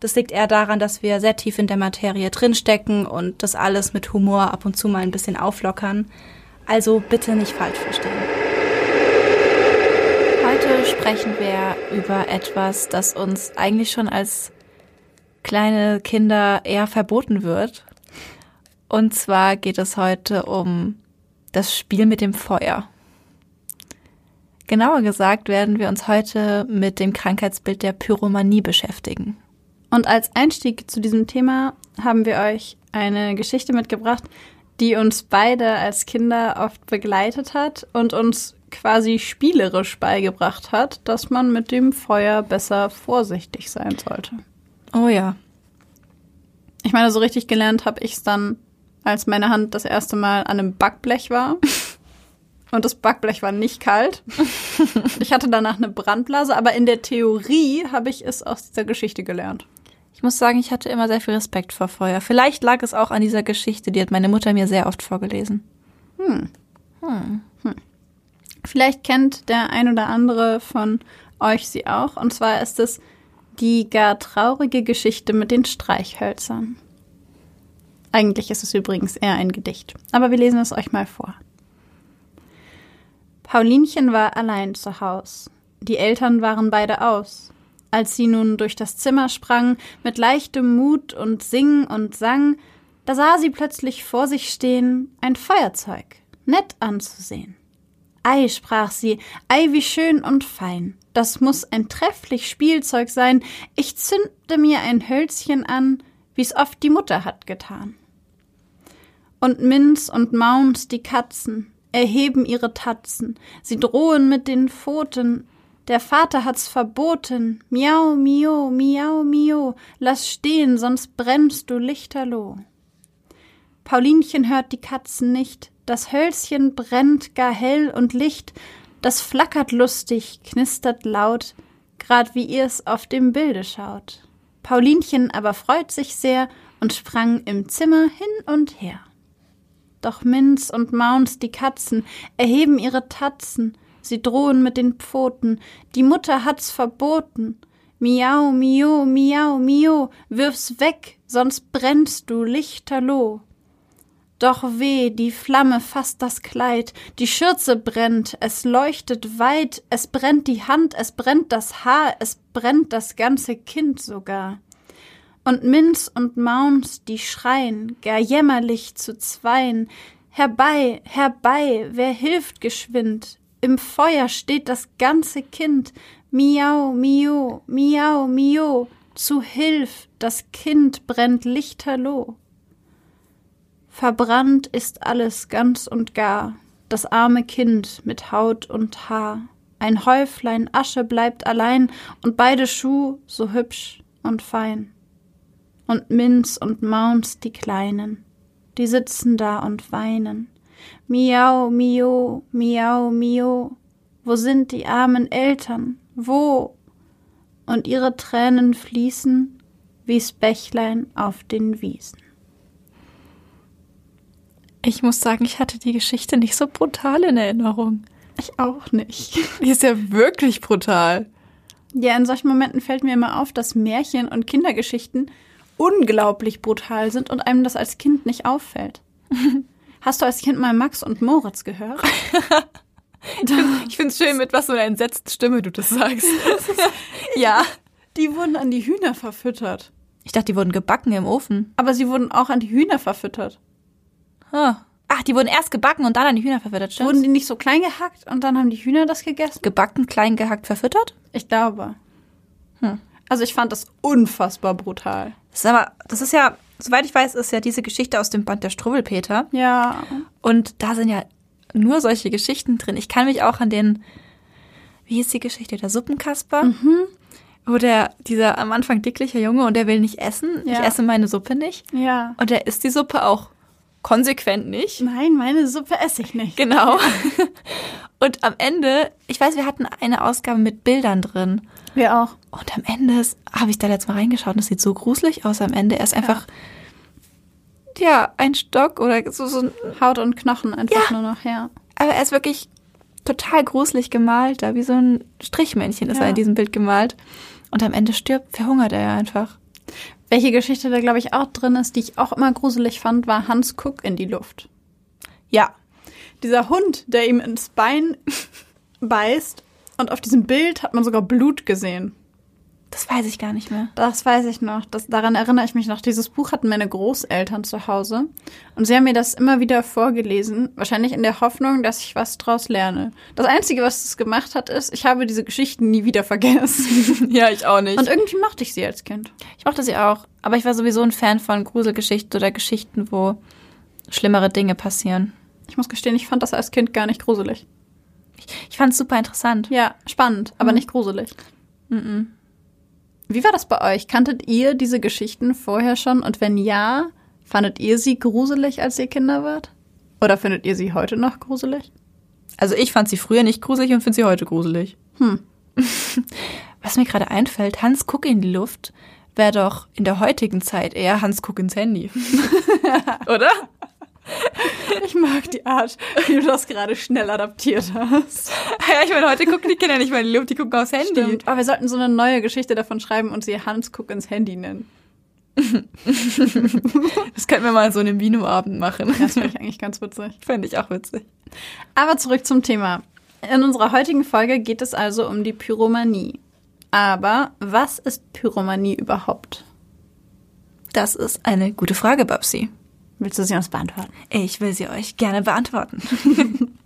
Das liegt eher daran, dass wir sehr tief in der Materie drinstecken und das alles mit Humor ab und zu mal ein bisschen auflockern. Also bitte nicht falsch verstehen. Heute sprechen wir über etwas, das uns eigentlich schon als kleine Kinder eher verboten wird. Und zwar geht es heute um das Spiel mit dem Feuer. Genauer gesagt werden wir uns heute mit dem Krankheitsbild der Pyromanie beschäftigen. Und als Einstieg zu diesem Thema haben wir euch eine Geschichte mitgebracht, die uns beide als Kinder oft begleitet hat und uns quasi spielerisch beigebracht hat, dass man mit dem Feuer besser vorsichtig sein sollte. Oh ja. Ich meine, so richtig gelernt habe ich es dann, als meine Hand das erste Mal an einem Backblech war. Und das Backblech war nicht kalt. Ich hatte danach eine Brandblase, aber in der Theorie habe ich es aus dieser Geschichte gelernt. Ich muss sagen, ich hatte immer sehr viel Respekt vor Feuer. Vielleicht lag es auch an dieser Geschichte, die hat meine Mutter mir sehr oft vorgelesen. Hm. Hm. Hm. Vielleicht kennt der ein oder andere von euch sie auch. Und zwar ist es die gar traurige Geschichte mit den Streichhölzern. Eigentlich ist es übrigens eher ein Gedicht, aber wir lesen es euch mal vor. Paulinchen war allein zu Haus. Die Eltern waren beide aus. Als sie nun durch das Zimmer sprang, mit leichtem Mut und sing und sang, da sah sie plötzlich vor sich stehen ein Feuerzeug, nett anzusehen. Ei, sprach sie, ei, wie schön und fein. Das muss ein trefflich Spielzeug sein. Ich zündte mir ein Hölzchen an, wie's oft die Mutter hat getan. Und Minz und Maunz, die Katzen, erheben ihre Tatzen. Sie drohen mit den Pfoten, der Vater hat's verboten. Miau, mio, miau, mio. Lass stehen, sonst brennst du lichterloh. Paulinchen hört die Katzen nicht. Das Hölzchen brennt gar hell und licht. Das flackert lustig, knistert laut, grad wie ihr's auf dem Bilde schaut. Paulinchen aber freut sich sehr und sprang im Zimmer hin und her. Doch Minz und Maunz, die Katzen, erheben ihre Tatzen, sie drohen mit den Pfoten, die Mutter hat's verboten. Miau, mio, miau, mio, wirf's weg, sonst brennst du lichterloh. Doch weh, die Flamme fasst das Kleid, die Schürze brennt, es leuchtet weit, es brennt die Hand, es brennt das Haar, es brennt das ganze Kind sogar. Und Minz und Maunz, die schreien, gar jämmerlich zu zweien, Herbei, herbei, wer hilft geschwind, im Feuer steht das ganze Kind. Miau, mio, miau, mio. Zu Hilf, das Kind brennt lichterloh. Verbrannt ist alles ganz und gar, das arme Kind mit Haut und Haar. Ein Häuflein Asche bleibt allein und beide Schuh so hübsch und fein. Und Minz und Maunz die Kleinen, die sitzen da und weinen. Miau, mio, miau, mio. Wo sind die armen Eltern? Wo? Und ihre Tränen fließen wie's Bächlein auf den Wiesen. Ich muss sagen, ich hatte die Geschichte nicht so brutal in Erinnerung. Ich auch nicht. Die ist ja wirklich brutal. Ja, in solchen Momenten fällt mir immer auf, dass Märchen und Kindergeschichten unglaublich brutal sind und einem das als Kind nicht auffällt. Hast du als Kind mal Max und Moritz gehört? ich finde es schön, mit was für einer entsetzten Stimme du das sagst. ja. Die wurden an die Hühner verfüttert. Ich dachte, die wurden gebacken im Ofen. Aber sie wurden auch an die Hühner verfüttert. Oh. Ach, die wurden erst gebacken und dann an die Hühner verfüttert, stimmt's? Wurden die nicht so klein gehackt und dann haben die Hühner das gegessen? gebacken, klein gehackt, verfüttert? Ich glaube. Hm. Also ich fand das unfassbar brutal. Das ist aber, das ist ja, soweit ich weiß, ist ja diese Geschichte aus dem Band der Struwwelpeter. Ja. Und da sind ja nur solche Geschichten drin. Ich kann mich auch an den, wie hieß die Geschichte, der Suppenkasper? Mhm. Wo der, dieser am Anfang dickliche Junge und der will nicht essen. Ja. Ich esse meine Suppe nicht. Ja. Und der isst die Suppe auch konsequent nicht. Nein, meine Suppe esse ich nicht. Genau. Und am Ende, ich weiß, wir hatten eine Ausgabe mit Bildern drin. Wir auch. Und am Ende habe ich da letztes Mal reingeschaut und es sieht so gruselig aus am Ende. Er ist einfach, ja, ein Stock oder so, so Haut und Knochen einfach Ja. nur noch, ja. aber er ist wirklich total gruselig gemalt, da wie so ein Strichmännchen ist Ja. er in diesem Bild gemalt. Und am Ende stirbt, verhungert er ja einfach. Welche Geschichte da, glaube ich, auch drin ist, die ich auch immer gruselig fand, war Hans Kuck in die Luft. Ja, Dieser Hund, der ihm ins Bein beißt und auf diesem Bild hat man sogar Blut gesehen. das weiß ich gar nicht mehr. Das weiß ich noch. Das, daran erinnere ich mich noch. Dieses Buch hatten meine Großeltern zu Hause. Und sie haben mir das immer wieder vorgelesen. Wahrscheinlich in der Hoffnung, dass ich was draus lerne. Das Einzige, was es gemacht hat, ist, ich habe diese Geschichten nie wieder vergessen. ja, ich auch nicht. Und irgendwie mochte ich sie als Kind. Ich mochte sie auch, aber ich war sowieso ein Fan von Gruselgeschichten oder Geschichten, wo schlimmere Dinge passieren. Ich muss gestehen, ich fand das als Kind gar nicht gruselig. Ich fand es super interessant. Ja, spannend, aber nicht gruselig. Wie war das bei euch? Kanntet ihr diese Geschichten vorher schon? Und wenn ja, fandet ihr sie gruselig, als ihr Kinder wart? Oder findet ihr sie heute noch gruselig? Also ich fand sie früher nicht gruselig und finde sie heute gruselig. Hm. Was mir gerade einfällt, Hans Guck in die Luft wäre doch in der heutigen Zeit eher Hans Guck ins Handy. Oder? Ich mag die Art, wie du das gerade schnell adaptiert hast. Ja, ich meine, heute gucken die Kinder nicht mehr in die Luft, die gucken aufs Handy. Stimmt. Aber wir sollten so eine neue Geschichte davon schreiben und sie Hans guck ins Handy nennen. Das könnten wir mal so einen Vino-Abend machen. Das finde ich eigentlich ganz witzig. Fände ich auch witzig. Aber zurück zum Thema. In unserer heutigen Folge geht es also um die Pyromanie. Aber was ist Pyromanie überhaupt? Das ist eine gute Frage, Babsi. Willst du sie uns beantworten? Ich will sie euch gerne beantworten.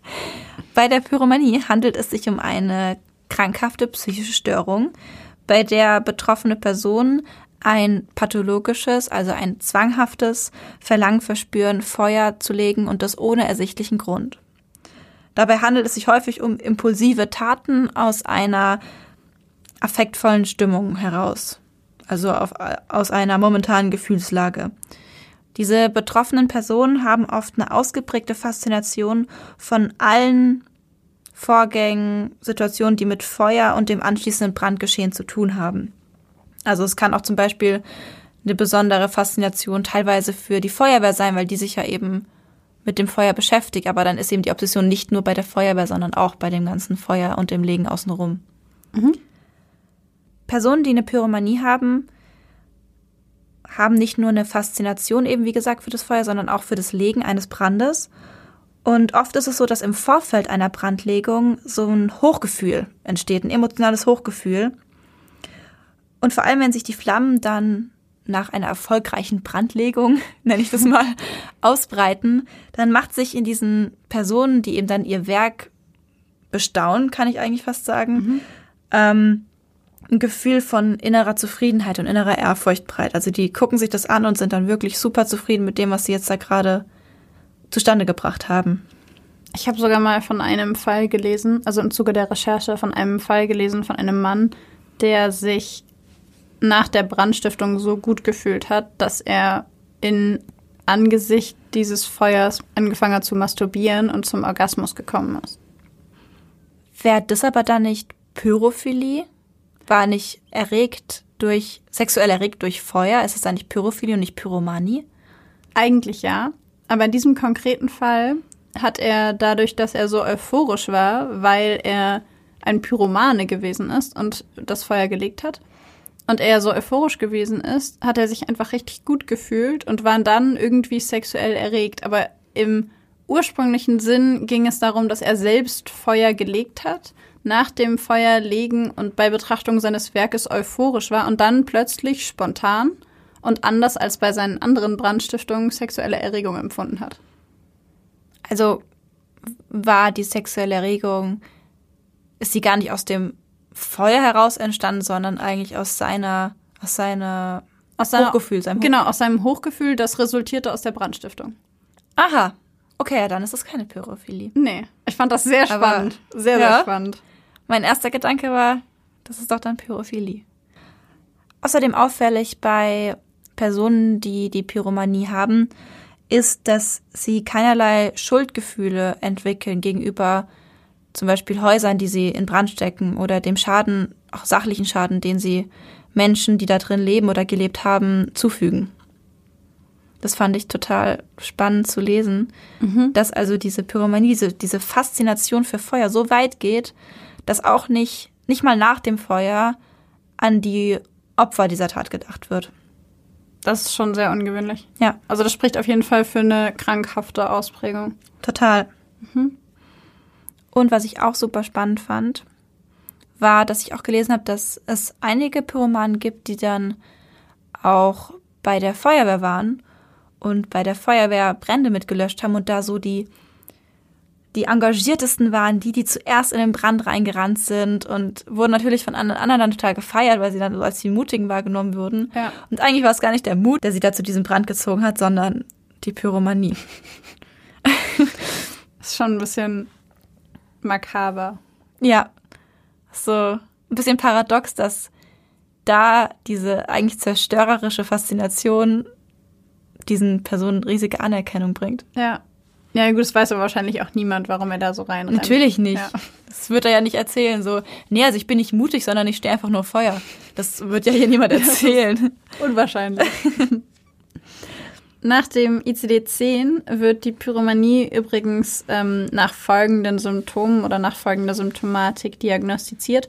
bei der Pyromanie handelt es sich um eine krankhafte psychische Störung, bei der betroffene Person ein pathologisches, also ein zwanghaftes Verlangen verspüren, Feuer zu legen und das ohne ersichtlichen Grund. Dabei handelt es sich häufig um impulsive Taten aus einer affektvollen Stimmung heraus, also auf, aus einer momentanen Gefühlslage. Diese betroffenen Personen haben oft eine ausgeprägte Faszination von allen Vorgängen, Situationen, die mit Feuer und dem anschließenden Brandgeschehen zu tun haben. Also es kann auch zum Beispiel eine besondere Faszination teilweise für die Feuerwehr sein, weil die sich ja eben mit dem Feuer beschäftigt. Aber dann ist eben die Obsession nicht nur bei der Feuerwehr, sondern auch bei dem ganzen Feuer und dem Legen außenrum. Personen, die eine Pyromanie haben, haben nicht nur eine Faszination eben, wie gesagt, für das Feuer, sondern auch für das Legen eines Brandes. Und oft ist es so, dass im Vorfeld einer Brandlegung so ein Hochgefühl entsteht, ein emotionales Hochgefühl. Und vor allem, wenn sich die Flammen dann nach einer erfolgreichen Brandlegung, nenne ich das mal, ausbreiten, dann macht sich in diesen Personen, die eben dann ihr Werk bestaunen, kann ich eigentlich fast sagen, ähm, ein Gefühl von innerer Zufriedenheit und innerer Ehrfurcht breit. Also die gucken sich das an und sind dann wirklich super zufrieden mit dem, was sie jetzt da gerade zustande gebracht haben. Ich habe sogar mal von einem Fall gelesen, also im Zuge der Recherche von einem Fall gelesen von einem Mann, der sich nach der Brandstiftung so gut gefühlt hat, dass er in Angesicht dieses Feuers angefangen hat zu masturbieren und zum Orgasmus gekommen ist. Wäre das aber dann nicht Pyrophilie? War nicht erregt durch, sexuell erregt durch Feuer? Ist es dann nicht Pyrophilie und nicht Pyromanie? Eigentlich ja, aber in diesem konkreten Fall hat er dadurch, dass er so euphorisch war, weil er ein Pyromane gewesen ist und das Feuer gelegt hat, und er so euphorisch gewesen ist, hat er sich einfach richtig gut gefühlt und war dann irgendwie sexuell erregt. Aber im ursprünglichen Sinn ging es darum, dass er selbst Feuer gelegt hat, nach dem Feuerlegen und bei Betrachtung seines Werkes euphorisch war und dann plötzlich spontan und anders als bei seinen anderen Brandstiftungen sexuelle Erregung empfunden hat. Also war die sexuelle Erregung, ist sie gar nicht aus dem Feuer heraus entstanden, sondern eigentlich aus seiner, aus seiner Aus seiner, Hochgefühl, seinem Hoch- Genau, aus seinem Hochgefühl, das resultierte aus der Brandstiftung. Aha. Okay, ja, dann ist es keine Pyrophilie. Nee, ich fand das sehr Aber- spannend. sehr, Ja. sehr spannend. Mein erster Gedanke war, das ist doch dann Pyrophilie. Außerdem auffällig bei Personen, die die Pyromanie haben, ist, dass sie keinerlei Schuldgefühle entwickeln gegenüber zum Beispiel Häusern, die sie in Brand stecken oder dem Schaden, auch sachlichen Schaden, den sie Menschen, die da drin leben oder gelebt haben, zufügen. Das fand ich total spannend zu lesen, dass also diese Pyromanie, diese, diese Faszination für Feuer so weit geht, dass auch nicht, nicht mal nach dem Feuer an die Opfer dieser Tat gedacht wird. Das ist schon sehr ungewöhnlich. Ja, Also das spricht auf jeden Fall für eine krankhafte Ausprägung. total. Und was ich auch super spannend fand, war, dass ich auch gelesen habe, dass es einige Pyromanen gibt, die dann auch bei der Feuerwehr waren und bei der Feuerwehr Brände mitgelöscht haben und da so die, die engagiertesten waren, die, die zuerst in den Brand reingerannt sind und wurden natürlich von anderen anderen dann total gefeiert, weil sie dann so als die Mutigen wahrgenommen wurden. Ja. Und eigentlich war es gar nicht der Mut, der sie da zu diesem Brand gezogen hat, sondern die Pyromanie. Ist schon ein bisschen makaber. Ja, so ein bisschen paradox, dass da diese eigentlich zerstörerische Faszination diesen Personen riesige Anerkennung bringt. Ja. Ja, gut, das weiß aber wahrscheinlich auch niemand, warum er da so reinrennt. Natürlich nicht. Ja. Das wird er ja nicht erzählen. So, nee, also ich bin nicht mutig, sondern ich stehe einfach nur Feuer. Das wird ja hier niemand erzählen. Unwahrscheinlich. Nach dem ICD-10 wird die Pyromanie übrigens ähm, nach folgenden Symptomen oder nach folgender Symptomatik diagnostiziert.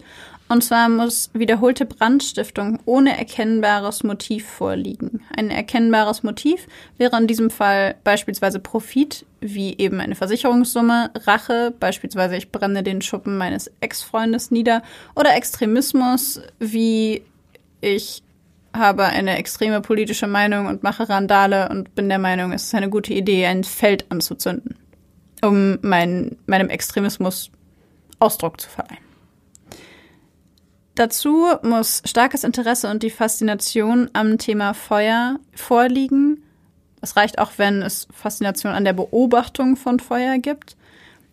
Und zwar muss wiederholte Brandstiftung ohne erkennbares Motiv vorliegen. Ein erkennbares Motiv wäre in diesem Fall beispielsweise Profit, wie eben eine Versicherungssumme, Rache, beispielsweise ich brenne den Schuppen meines Ex-Freundes nieder, oder Extremismus, wie ich habe eine extreme politische Meinung und mache Randale und bin der Meinung, es ist eine gute Idee, ein Feld anzuzünden, um mein, meinem Extremismus Ausdruck zu verleihen. Dazu muss starkes Interesse und die Faszination am Thema Feuer vorliegen. Es reicht auch, wenn es Faszination an der Beobachtung von Feuer gibt.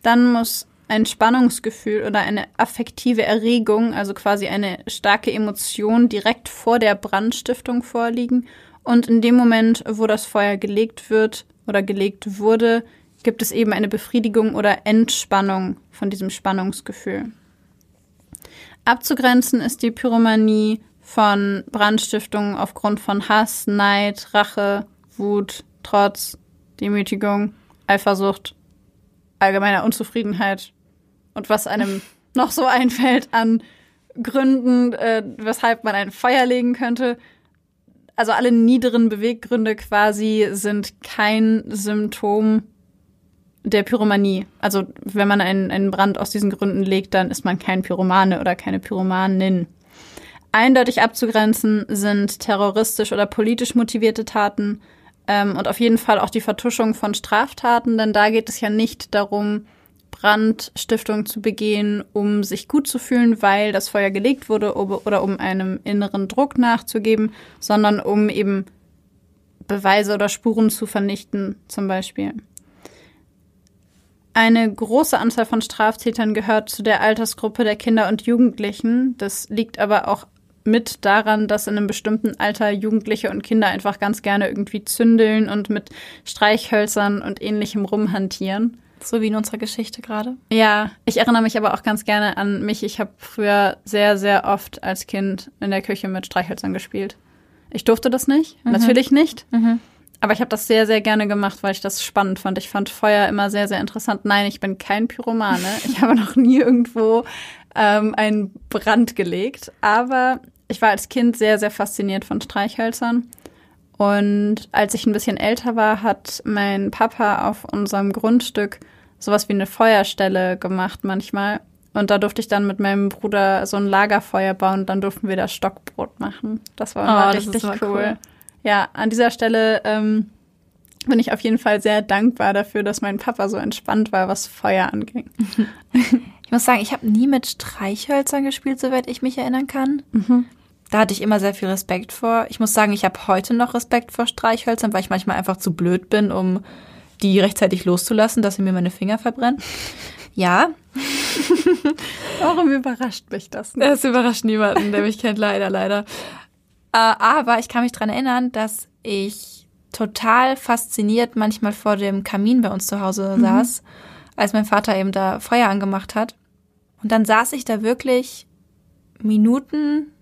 Dann muss ein Spannungsgefühl oder eine affektive Erregung, also quasi eine starke Emotion direkt vor der Brandstiftung vorliegen. Und in dem Moment, wo das Feuer gelegt wird oder gelegt wurde, gibt es eben eine Befriedigung oder Entspannung von diesem Spannungsgefühl. Abzugrenzen ist die Pyromanie von Brandstiftungen aufgrund von Hass, Neid, Rache, Wut, Trotz, Demütigung, Eifersucht, allgemeiner Unzufriedenheit und was einem noch so einfällt an Gründen, äh, weshalb man ein Feuer legen könnte. Also alle niederen Beweggründe quasi sind kein Symptom der Pyromanie. Also wenn man einen, einen Brand aus diesen Gründen legt, dann ist man kein Pyromane oder keine Pyromanin. Eindeutig abzugrenzen sind terroristisch oder politisch motivierte Taten ähm, und auf jeden Fall auch die Vertuschung von Straftaten, denn da geht es ja nicht darum, Brandstiftung zu begehen, um sich gut zu fühlen, weil das Feuer gelegt wurde oder um einem inneren Druck nachzugeben, sondern um eben Beweise oder Spuren zu vernichten, zum Beispiel. Eine große Anzahl von Straftätern gehört zu der Altersgruppe der Kinder und Jugendlichen. Das liegt aber auch mit daran, dass in einem bestimmten Alter Jugendliche und Kinder einfach ganz gerne irgendwie zündeln und mit Streichhölzern und ähnlichem rumhantieren. So wie in unserer Geschichte gerade. Ja, ich erinnere mich aber auch ganz gerne an mich. Ich habe früher sehr, sehr oft als Kind in der Küche mit Streichhölzern gespielt. Ich durfte das nicht, mhm. natürlich nicht. Mhm. Aber ich habe das sehr, sehr gerne gemacht, weil ich das spannend fand. Ich fand Feuer immer sehr, sehr interessant. Nein, ich bin kein Pyromane. Ich habe noch nie irgendwo ähm, einen Brand gelegt. Aber ich war als Kind sehr, sehr fasziniert von Streichhölzern. Und als ich ein bisschen älter war, hat mein Papa auf unserem Grundstück sowas wie eine Feuerstelle gemacht manchmal. Und da durfte ich dann mit meinem Bruder so ein Lagerfeuer bauen. Und dann durften wir das Stockbrot machen. Das war immer Oh, richtig cool. cool. Ja, an dieser Stelle ähm, bin ich auf jeden Fall sehr dankbar dafür, dass mein Papa so entspannt war, was Feuer anging. Ich muss sagen, ich habe nie mit Streichhölzern gespielt, soweit ich mich erinnern kann. Mhm. Da hatte ich immer sehr viel Respekt vor. Ich muss sagen, ich habe heute noch Respekt vor Streichhölzern, weil ich manchmal einfach zu blöd bin, um die rechtzeitig loszulassen, dass sie mir meine Finger verbrennen. Ja. Warum überrascht mich das nicht? Das überrascht niemanden, der mich kennt, leider, leider. Äh, aber ich kann mich dran erinnern, dass ich total fasziniert manchmal vor dem Kamin bei uns zu Hause mhm. saß, als mein Vater eben da Feuer angemacht hat. Und dann saß ich da wirklich Minuten,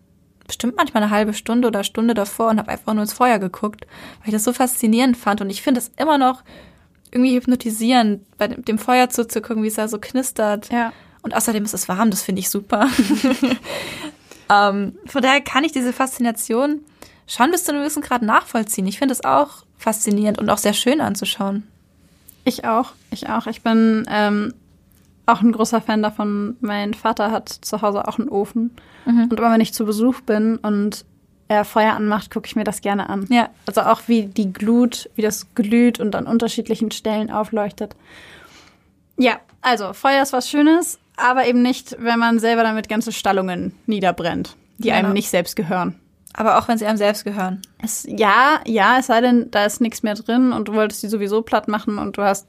bestimmt manchmal eine halbe Stunde oder Stunde davor und habe einfach nur ins Feuer geguckt, weil ich das so faszinierend fand. Und ich finde es immer noch irgendwie hypnotisierend, bei dem Feuer zuzugucken, wie es da so knistert. Ja. Und außerdem ist es warm, das finde ich super. ähm, von daher kann ich diese Faszination schon bis zu einem gewissen Grad nachvollziehen. Ich finde es auch faszinierend und auch sehr schön anzuschauen. Ich auch, ich auch. Ich bin ähm, auch ein großer Fan davon. Mein Vater hat zu Hause auch einen Ofen. Mhm. Und immer wenn ich zu Besuch bin und er Feuer anmacht, gucke ich mir das gerne an. Ja. Also auch wie die Glut, wie das glüht und an unterschiedlichen Stellen aufleuchtet. Ja, also Feuer ist was Schönes, aber eben nicht, wenn man selber damit ganze Stallungen niederbrennt, die genau. einem nicht selbst gehören. Aber auch wenn sie einem selbst gehören. Es, ja, ja, es sei denn, da ist nichts mehr drin und du wolltest die sowieso platt machen und du hast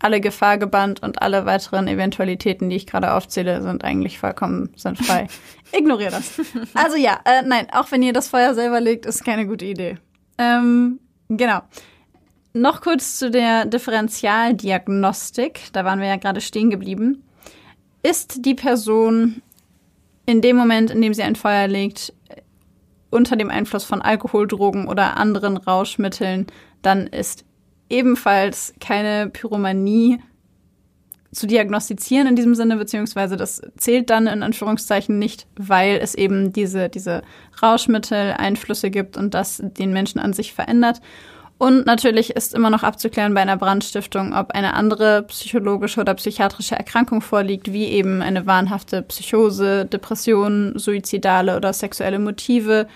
alle Gefahr gebannt und alle weiteren Eventualitäten, die ich gerade aufzähle, sind eigentlich vollkommen sind frei. Ignoriere das. Also ja, äh, nein, auch wenn ihr das Feuer selber legt, ist keine gute Idee. Ähm, genau. Noch kurz zu der Differentialdiagnostik. Da waren wir ja gerade stehen geblieben. Ist die Person in dem Moment, in dem sie ein Feuer legt, unter dem Einfluss von Alkohol, Drogen oder anderen Rauschmitteln, dann ist ebenfalls keine Pyromanie zu diagnostizieren in diesem Sinne, beziehungsweise das zählt dann in Anführungszeichen nicht, weil es eben diese, diese Rauschmittel-Einflüsse gibt und das den Menschen an sich verändert. Und natürlich ist immer noch abzuklären bei einer Brandstiftung, ob eine andere psychologische oder psychiatrische Erkrankung vorliegt, wie eben eine wahnhafte Psychose, Depression, suizidale oder sexuelle Motive,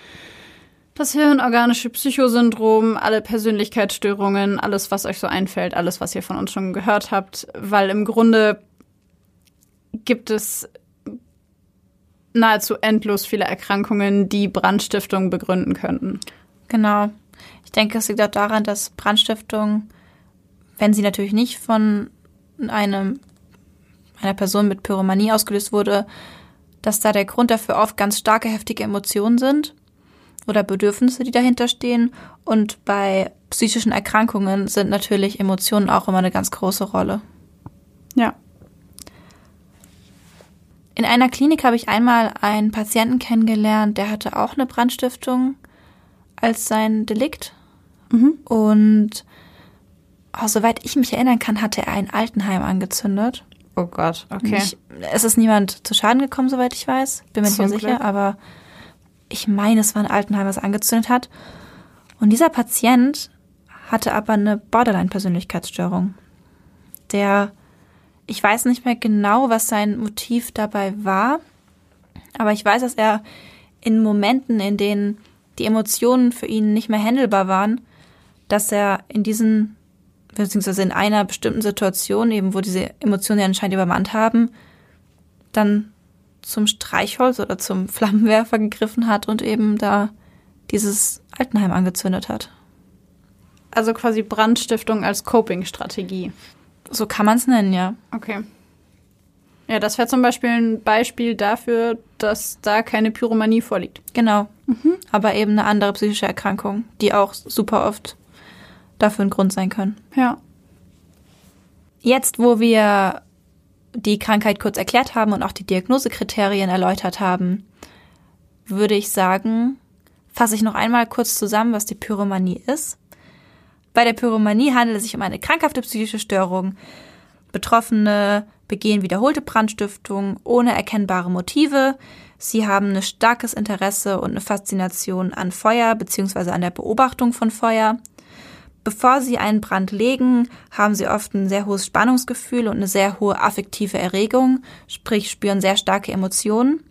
das hirnorganische Psychosyndrom, alle Persönlichkeitsstörungen, alles, was euch so einfällt, alles, was ihr von uns schon gehört habt, weil im Grunde gibt es nahezu endlos viele Erkrankungen, die Brandstiftung begründen könnten. Genau. Ich denke, es liegt auch daran, dass Brandstiftung, wenn sie natürlich nicht von einem, einer Person mit Pyromanie ausgelöst wurde, dass da der Grund dafür oft ganz starke, heftige Emotionen sind oder Bedürfnisse, die dahinter stehen. Und bei psychischen Erkrankungen sind natürlich Emotionen auch immer eine ganz große Rolle. Ja. In einer Klinik habe ich einmal einen Patienten kennengelernt, der hatte auch eine Brandstiftung als sein Delikt. Mhm. Und oh, soweit ich mich erinnern kann, hatte er ein Altenheim angezündet. Oh Gott, okay. Ich, es ist niemand zu Schaden gekommen, soweit ich weiß. Bin mir nicht mehr sicher, aber ich meine, es war ein Altenheim, was angezündet hat. Und dieser Patient hatte aber eine Borderline-Persönlichkeitsstörung. Der, ich weiß nicht mehr genau, was sein Motiv dabei war, aber ich weiß, dass er in Momenten, in denen die Emotionen für ihn nicht mehr handelbar waren, dass er in diesen, beziehungsweise in einer bestimmten Situation, eben wo diese Emotionen ja anscheinend übermannt haben, dann zum Streichholz oder zum Flammenwerfer gegriffen hat und eben da dieses Altenheim angezündet hat. Also quasi Brandstiftung als Coping-Strategie. So kann man es nennen, ja. Okay. Ja, das wäre zum Beispiel ein Beispiel dafür, dass da keine Pyromanie vorliegt. Genau. Mhm. Aber eben eine andere psychische Erkrankung, die auch super oft dafür ein Grund sein können. Ja. Jetzt, wo wir die Krankheit kurz erklärt haben und auch die Diagnosekriterien erläutert haben, würde ich sagen, fasse ich noch einmal kurz zusammen, was die Pyromanie ist. Bei der Pyromanie handelt es sich um eine krankhafte psychische Störung. Betroffene begehen wiederholte Brandstiftungen ohne erkennbare Motive. Sie haben ein starkes Interesse und eine Faszination an Feuer bzw. an der Beobachtung von Feuer. Bevor sie einen Brand legen, haben sie oft ein sehr hohes Spannungsgefühl und eine sehr hohe affektive Erregung, sprich spüren sehr starke Emotionen.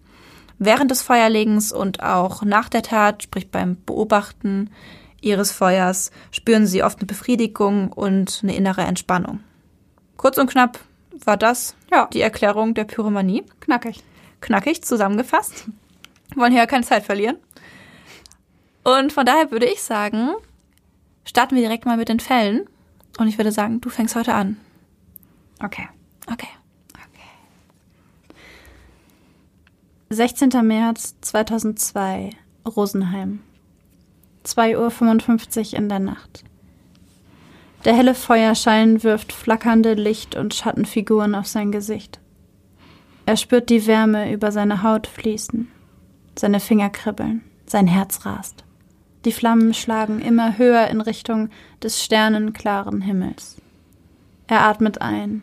Während des Feuerlegens und auch nach der Tat, sprich beim Beobachten, ihres Feuers spüren sie oft eine Befriedigung und eine innere Entspannung. Kurz und knapp war das ja. die Erklärung der Pyromanie. Knackig. Knackig zusammengefasst. Wollen hier ja keine Zeit verlieren. Und von daher würde ich sagen, starten wir direkt mal mit den Fällen. Und ich würde sagen, du fängst heute an. Okay. Okay. 16. März 2002, Rosenheim. 2.55 Uhr in der Nacht. Der helle Feuerschein wirft flackernde Licht- und Schattenfiguren auf sein Gesicht. Er spürt die Wärme über seine Haut fließen, seine Finger kribbeln, sein Herz rast. Die Flammen schlagen immer höher in Richtung des sternenklaren Himmels. Er atmet ein,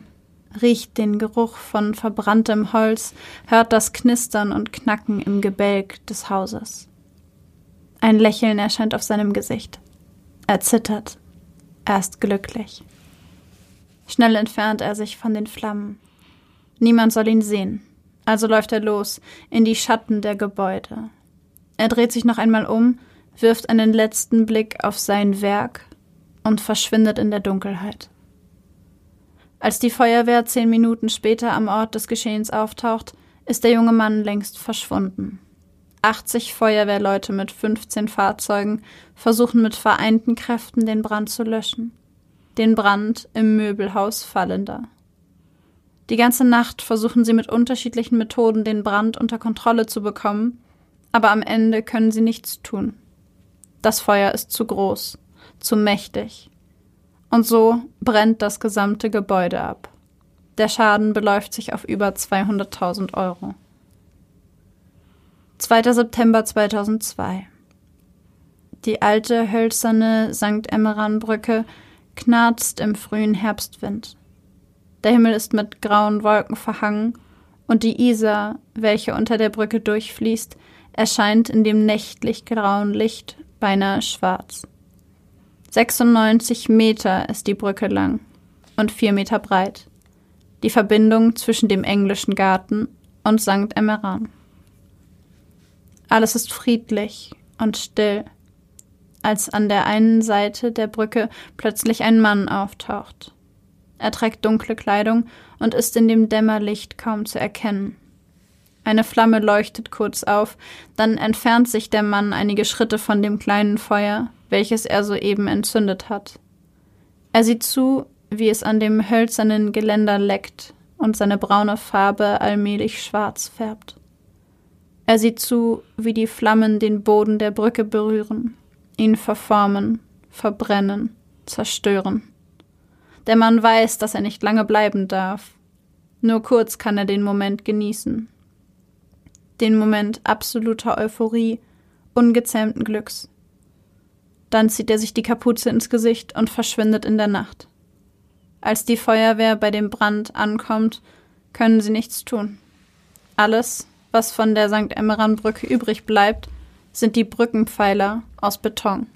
riecht den Geruch von verbranntem Holz, hört das Knistern und Knacken im Gebälk des Hauses. Ein Lächeln erscheint auf seinem Gesicht. Er zittert. Er ist glücklich. Schnell entfernt er sich von den Flammen. Niemand soll ihn sehen. Also läuft er los in die Schatten der Gebäude. Er dreht sich noch einmal um, wirft einen letzten Blick auf sein Werk und verschwindet in der Dunkelheit. Als die Feuerwehr zehn Minuten später am Ort des Geschehens auftaucht, ist der junge Mann längst verschwunden. 80 Feuerwehrleute mit 15 Fahrzeugen versuchen mit vereinten Kräften den Brand zu löschen. Den Brand im Möbelhaus Fallender. Die ganze Nacht versuchen sie mit unterschiedlichen Methoden den Brand unter Kontrolle zu bekommen, aber am Ende können sie nichts tun. Das Feuer ist zu groß, zu mächtig und so brennt das gesamte Gebäude ab. Der Schaden beläuft sich auf über 200.000 Euro. 2. September 2002 Die alte hölzerne St. Emmeran-Brücke knarzt im frühen Herbstwind. Der Himmel ist mit grauen Wolken verhangen und die Isar, welche unter der Brücke durchfließt, erscheint in dem nächtlich grauen Licht beinahe schwarz. 96 Meter ist die Brücke lang und vier Meter breit. Die Verbindung zwischen dem englischen Garten und St. Emmeran. Alles ist friedlich und still, als an der einen Seite der Brücke plötzlich ein Mann auftaucht. Er trägt dunkle Kleidung und ist in dem Dämmerlicht kaum zu erkennen. Eine Flamme leuchtet kurz auf, dann entfernt sich der Mann einige Schritte von dem kleinen Feuer, welches er soeben entzündet hat. Er sieht zu, wie es an dem hölzernen Geländer leckt und seine braune Farbe allmählich schwarz färbt. Er sieht zu, wie die Flammen den Boden der Brücke berühren, ihn verformen, verbrennen, zerstören. Der Mann weiß, dass er nicht lange bleiben darf. Nur kurz kann er den Moment genießen. Den Moment absoluter Euphorie, ungezähmten Glücks. Dann zieht er sich die Kapuze ins Gesicht und verschwindet in der Nacht. Als die Feuerwehr bei dem Brand ankommt, können sie nichts tun. Alles, was von der St. Emmeran-Brücke übrig bleibt, sind die Brückenpfeiler aus Beton.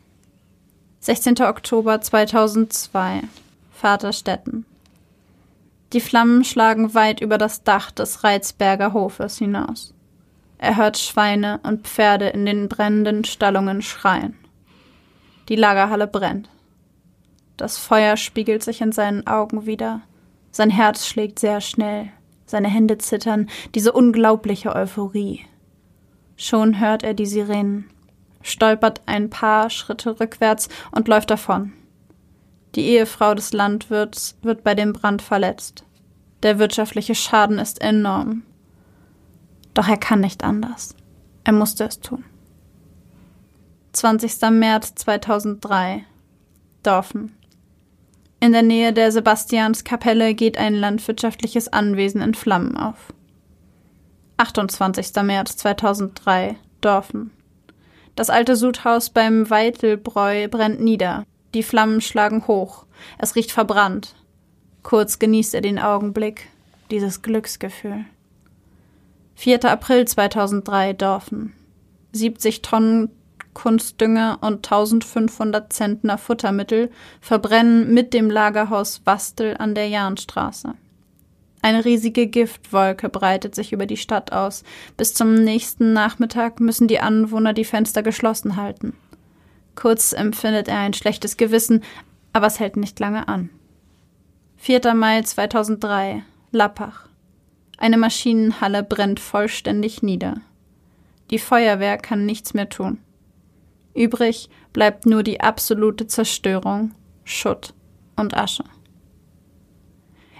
16. Oktober 2002 Vaterstetten. Die Flammen schlagen weit über das Dach des Reizberger Hofes hinaus. Er hört Schweine und Pferde in den brennenden Stallungen schreien. Die Lagerhalle brennt. Das Feuer spiegelt sich in seinen Augen wieder. Sein Herz schlägt sehr schnell. Seine Hände zittern, diese unglaubliche Euphorie. Schon hört er die Sirenen, stolpert ein paar Schritte rückwärts und läuft davon. Die Ehefrau des Landwirts wird bei dem Brand verletzt. Der wirtschaftliche Schaden ist enorm. Doch er kann nicht anders. Er musste es tun. 20. März 2003 Dorfen. In der Nähe der Sebastianskapelle geht ein landwirtschaftliches Anwesen in Flammen auf. 28. März 2003 Dorfen. Das alte Sudhaus beim Weitelbräu brennt nieder. Die Flammen schlagen hoch. Es riecht verbrannt. Kurz genießt er den Augenblick, dieses Glücksgefühl. 4. April 2003 Dorfen. 70 Tonnen Kunstdünger und 1500 Zentner Futtermittel verbrennen mit dem Lagerhaus Wastel an der Jahnstraße. Eine riesige Giftwolke breitet sich über die Stadt aus. Bis zum nächsten Nachmittag müssen die Anwohner die Fenster geschlossen halten. Kurz empfindet er ein schlechtes Gewissen, aber es hält nicht lange an. 4. Mai 2003, Lappach. Eine Maschinenhalle brennt vollständig nieder. Die Feuerwehr kann nichts mehr tun. Übrig bleibt nur die absolute Zerstörung, Schutt und Asche.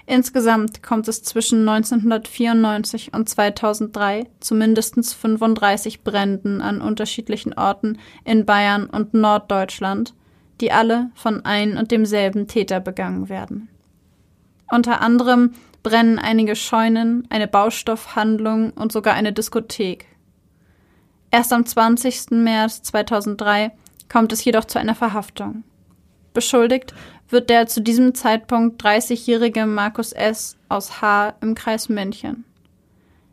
Insgesamt kommt es zwischen 1994 und 2003 zu mindestens 35 Bränden an unterschiedlichen Orten in Bayern und Norddeutschland, die alle von ein und demselben Täter begangen werden. Unter anderem brennen einige Scheunen, eine Baustoffhandlung und sogar eine Diskothek. Erst am 20. März 2003 kommt es jedoch zu einer Verhaftung. Beschuldigt wird der zu diesem Zeitpunkt 30-jährige Markus S. aus H. im Kreis München.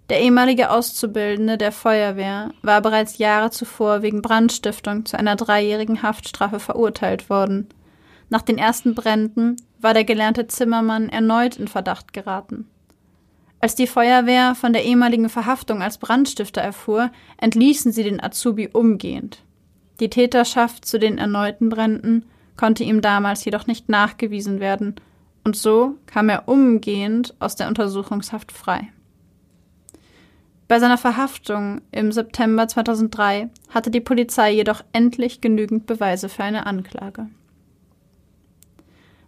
Der ehemalige Auszubildende der Feuerwehr war bereits Jahre zuvor wegen Brandstiftung zu einer dreijährigen Haftstrafe verurteilt worden. Nach den ersten Bränden war der gelernte Zimmermann erneut in Verdacht geraten. Als die Feuerwehr von der ehemaligen Verhaftung als Brandstifter erfuhr, entließen sie den Azubi umgehend. Die Täterschaft zu den erneuten Bränden konnte ihm damals jedoch nicht nachgewiesen werden, und so kam er umgehend aus der Untersuchungshaft frei. Bei seiner Verhaftung im September 2003 hatte die Polizei jedoch endlich genügend Beweise für eine Anklage.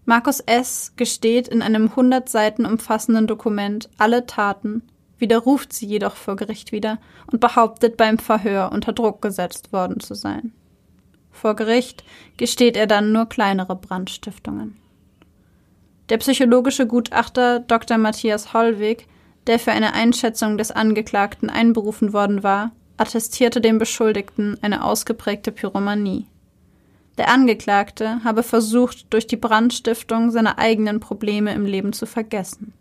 Markus S. gesteht in einem 100 Seiten umfassenden Dokument alle Taten, widerruft sie jedoch vor Gericht wieder und behauptet beim Verhör unter Druck gesetzt worden zu sein. Vor Gericht gesteht er dann nur kleinere Brandstiftungen. Der psychologische Gutachter Dr. Matthias Hollweg, der für eine Einschätzung des Angeklagten einberufen worden war, attestierte dem Beschuldigten eine ausgeprägte Pyromanie. Der Angeklagte habe versucht, durch die Brandstiftung seine eigenen Probleme im Leben zu vergessen.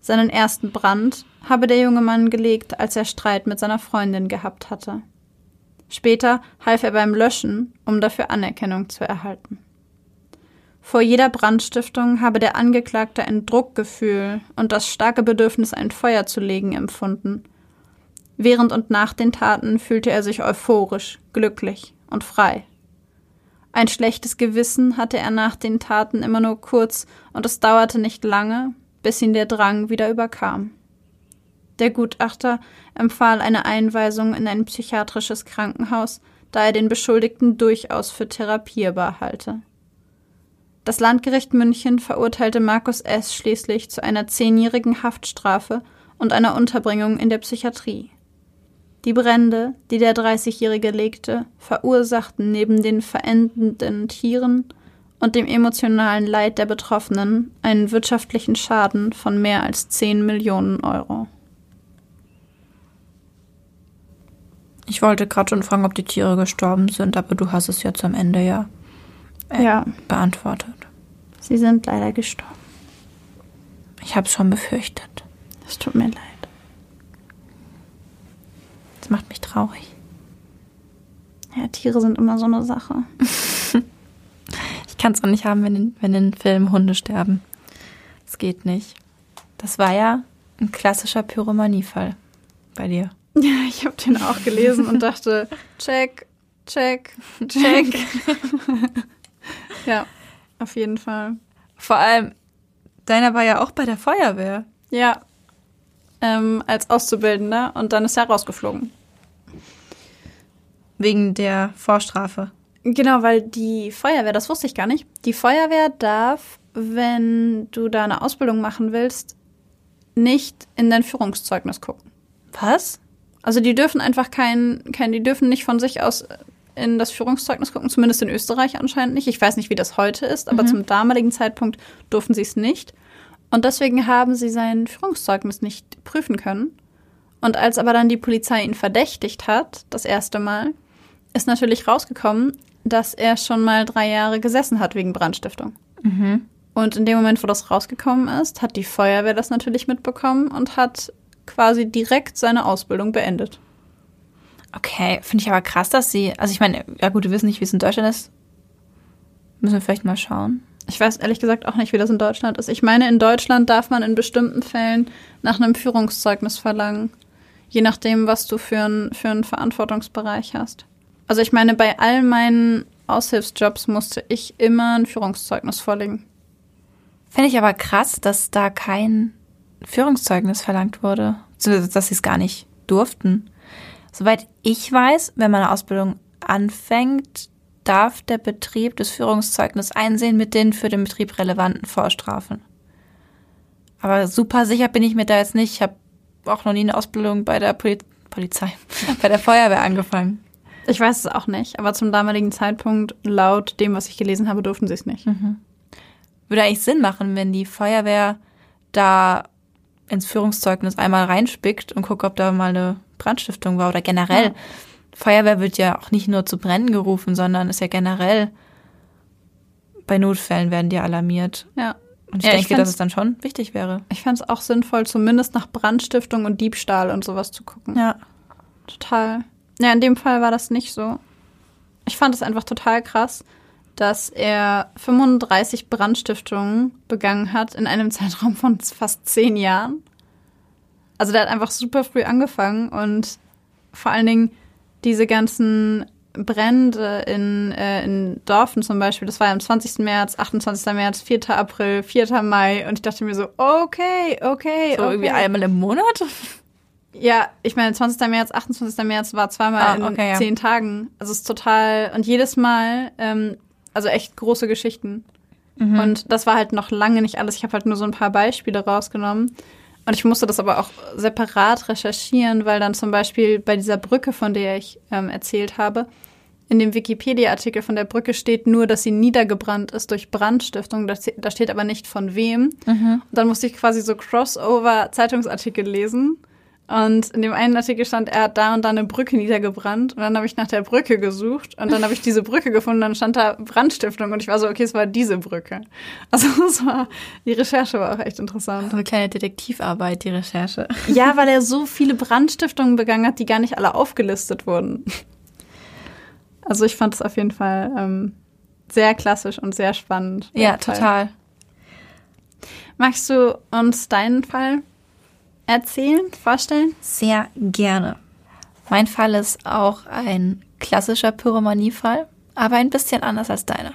Seinen ersten Brand habe der junge Mann gelegt, als er Streit mit seiner Freundin gehabt hatte. Später half er beim Löschen, um dafür Anerkennung zu erhalten. Vor jeder Brandstiftung habe der Angeklagte ein Druckgefühl und das starke Bedürfnis, ein Feuer zu legen, empfunden. Während und nach den Taten fühlte er sich euphorisch, glücklich und frei. Ein schlechtes Gewissen hatte er nach den Taten immer nur kurz, und es dauerte nicht lange, bis ihn der Drang wieder überkam. Der Gutachter empfahl eine Einweisung in ein psychiatrisches Krankenhaus, da er den Beschuldigten durchaus für therapierbar halte. Das Landgericht München verurteilte Markus S. schließlich zu einer zehnjährigen Haftstrafe und einer Unterbringung in der Psychiatrie. Die Brände, die der 30-Jährige legte, verursachten neben den verendenden Tieren und dem emotionalen Leid der Betroffenen einen wirtschaftlichen Schaden von mehr als 10 Millionen Euro. Ich wollte gerade schon fragen, ob die Tiere gestorben sind, aber du hast es jetzt am Ende ja, äh, ja. beantwortet. Sie sind leider gestorben. Ich habe es schon befürchtet. Es tut mir leid. Das macht mich traurig. Ja, Tiere sind immer so eine Sache. ich kann es auch nicht haben, wenn in, wenn in Filmen Hunde sterben. Das geht nicht. Das war ja ein klassischer Pyromaniefall bei dir. Ja, ich habe den auch gelesen und dachte, check, check, check. ja, auf jeden Fall. Vor allem, deiner war ja auch bei der Feuerwehr. Ja, ähm, als Auszubildender und dann ist er rausgeflogen. Wegen der Vorstrafe. Genau, weil die Feuerwehr, das wusste ich gar nicht, die Feuerwehr darf, wenn du da eine Ausbildung machen willst, nicht in dein Führungszeugnis gucken. Was? Also die dürfen einfach kein, kein, die dürfen nicht von sich aus in das Führungszeugnis gucken, zumindest in Österreich anscheinend nicht. Ich weiß nicht, wie das heute ist, aber mhm. zum damaligen Zeitpunkt durften sie es nicht. Und deswegen haben sie sein Führungszeugnis nicht prüfen können. Und als aber dann die Polizei ihn verdächtigt hat, das erste Mal, ist natürlich rausgekommen, dass er schon mal drei Jahre gesessen hat wegen Brandstiftung. Mhm. Und in dem Moment, wo das rausgekommen ist, hat die Feuerwehr das natürlich mitbekommen und hat quasi direkt seine Ausbildung beendet. Okay, finde ich aber krass, dass sie, also ich meine, ja gut, wir wissen nicht, wie es in Deutschland ist. Müssen wir vielleicht mal schauen. Ich weiß ehrlich gesagt auch nicht, wie das in Deutschland ist. Ich meine, in Deutschland darf man in bestimmten Fällen nach einem Führungszeugnis verlangen. Je nachdem, was du für, ein, für einen Verantwortungsbereich hast. Also ich meine, bei all meinen Aushilfsjobs musste ich immer ein Führungszeugnis vorlegen. Finde ich aber krass, dass da kein Führungszeugnis verlangt wurde. Dass sie es gar nicht durften. Soweit ich weiß, wenn man eine Ausbildung anfängt, darf der Betrieb das Führungszeugnis einsehen mit den für den Betrieb relevanten Vorstrafen. Aber super sicher bin ich mir da jetzt nicht. Ich habe auch noch nie eine Ausbildung bei der Poli Polizei, bei der Feuerwehr angefangen. Ich weiß es auch nicht, aber zum damaligen Zeitpunkt, laut dem, was ich gelesen habe, durften sie es nicht. Mhm. Würde eigentlich Sinn machen, wenn die Feuerwehr da ins Führungszeugnis einmal reinspickt und guckt, ob da mal eine Brandstiftung war oder generell. Ja. Feuerwehr wird ja auch nicht nur zu Brennen gerufen, sondern ist ja generell bei Notfällen werden die alarmiert. Ja. Und ich ja, denke, ich dass es dann schon wichtig wäre. Ich fände es auch sinnvoll, zumindest nach Brandstiftung und Diebstahl und sowas zu gucken. Ja. Total. Ja, in dem Fall war das nicht so. Ich fand es einfach total krass, dass er 35 Brandstiftungen begangen hat in einem Zeitraum von fast zehn Jahren. Also der hat einfach super früh angefangen und vor allen Dingen diese ganzen Brände in, äh, in Dorfen zum Beispiel, das war ja am 20. März, 28. März, 4. April, 4. Mai und ich dachte mir so, okay, okay. So okay. irgendwie einmal im Monat? Ja, ich meine, 20. März, 28. März war zweimal ah, okay, in zehn ja. Tagen. Also es ist total, und jedes Mal, ähm, also echt große Geschichten. Mhm. Und das war halt noch lange nicht alles. Ich habe halt nur so ein paar Beispiele rausgenommen. Und ich musste das aber auch separat recherchieren, weil dann zum Beispiel bei dieser Brücke, von der ich ähm, erzählt habe, in dem Wikipedia-Artikel von der Brücke steht nur, dass sie niedergebrannt ist durch Brandstiftung. Da steht aber nicht von wem. Mhm. Und dann musste ich quasi so Crossover-Zeitungsartikel lesen und in dem einen Artikel stand, er hat da und da eine Brücke niedergebrannt. Und dann habe ich nach der Brücke gesucht. Und dann habe ich diese Brücke gefunden. Dann stand da Brandstiftung. Und ich war so, okay, es war diese Brücke. Also es war, die Recherche war auch echt interessant. So eine kleine Detektivarbeit, die Recherche. Ja, weil er so viele Brandstiftungen begangen hat, die gar nicht alle aufgelistet wurden. Also ich fand es auf jeden Fall ähm, sehr klassisch und sehr spannend. Ja, total. Magst du uns deinen Fall erzählen, vorstellen? Sehr gerne. Mein Fall ist auch ein klassischer Pyromanie-Fall, aber ein bisschen anders als deiner.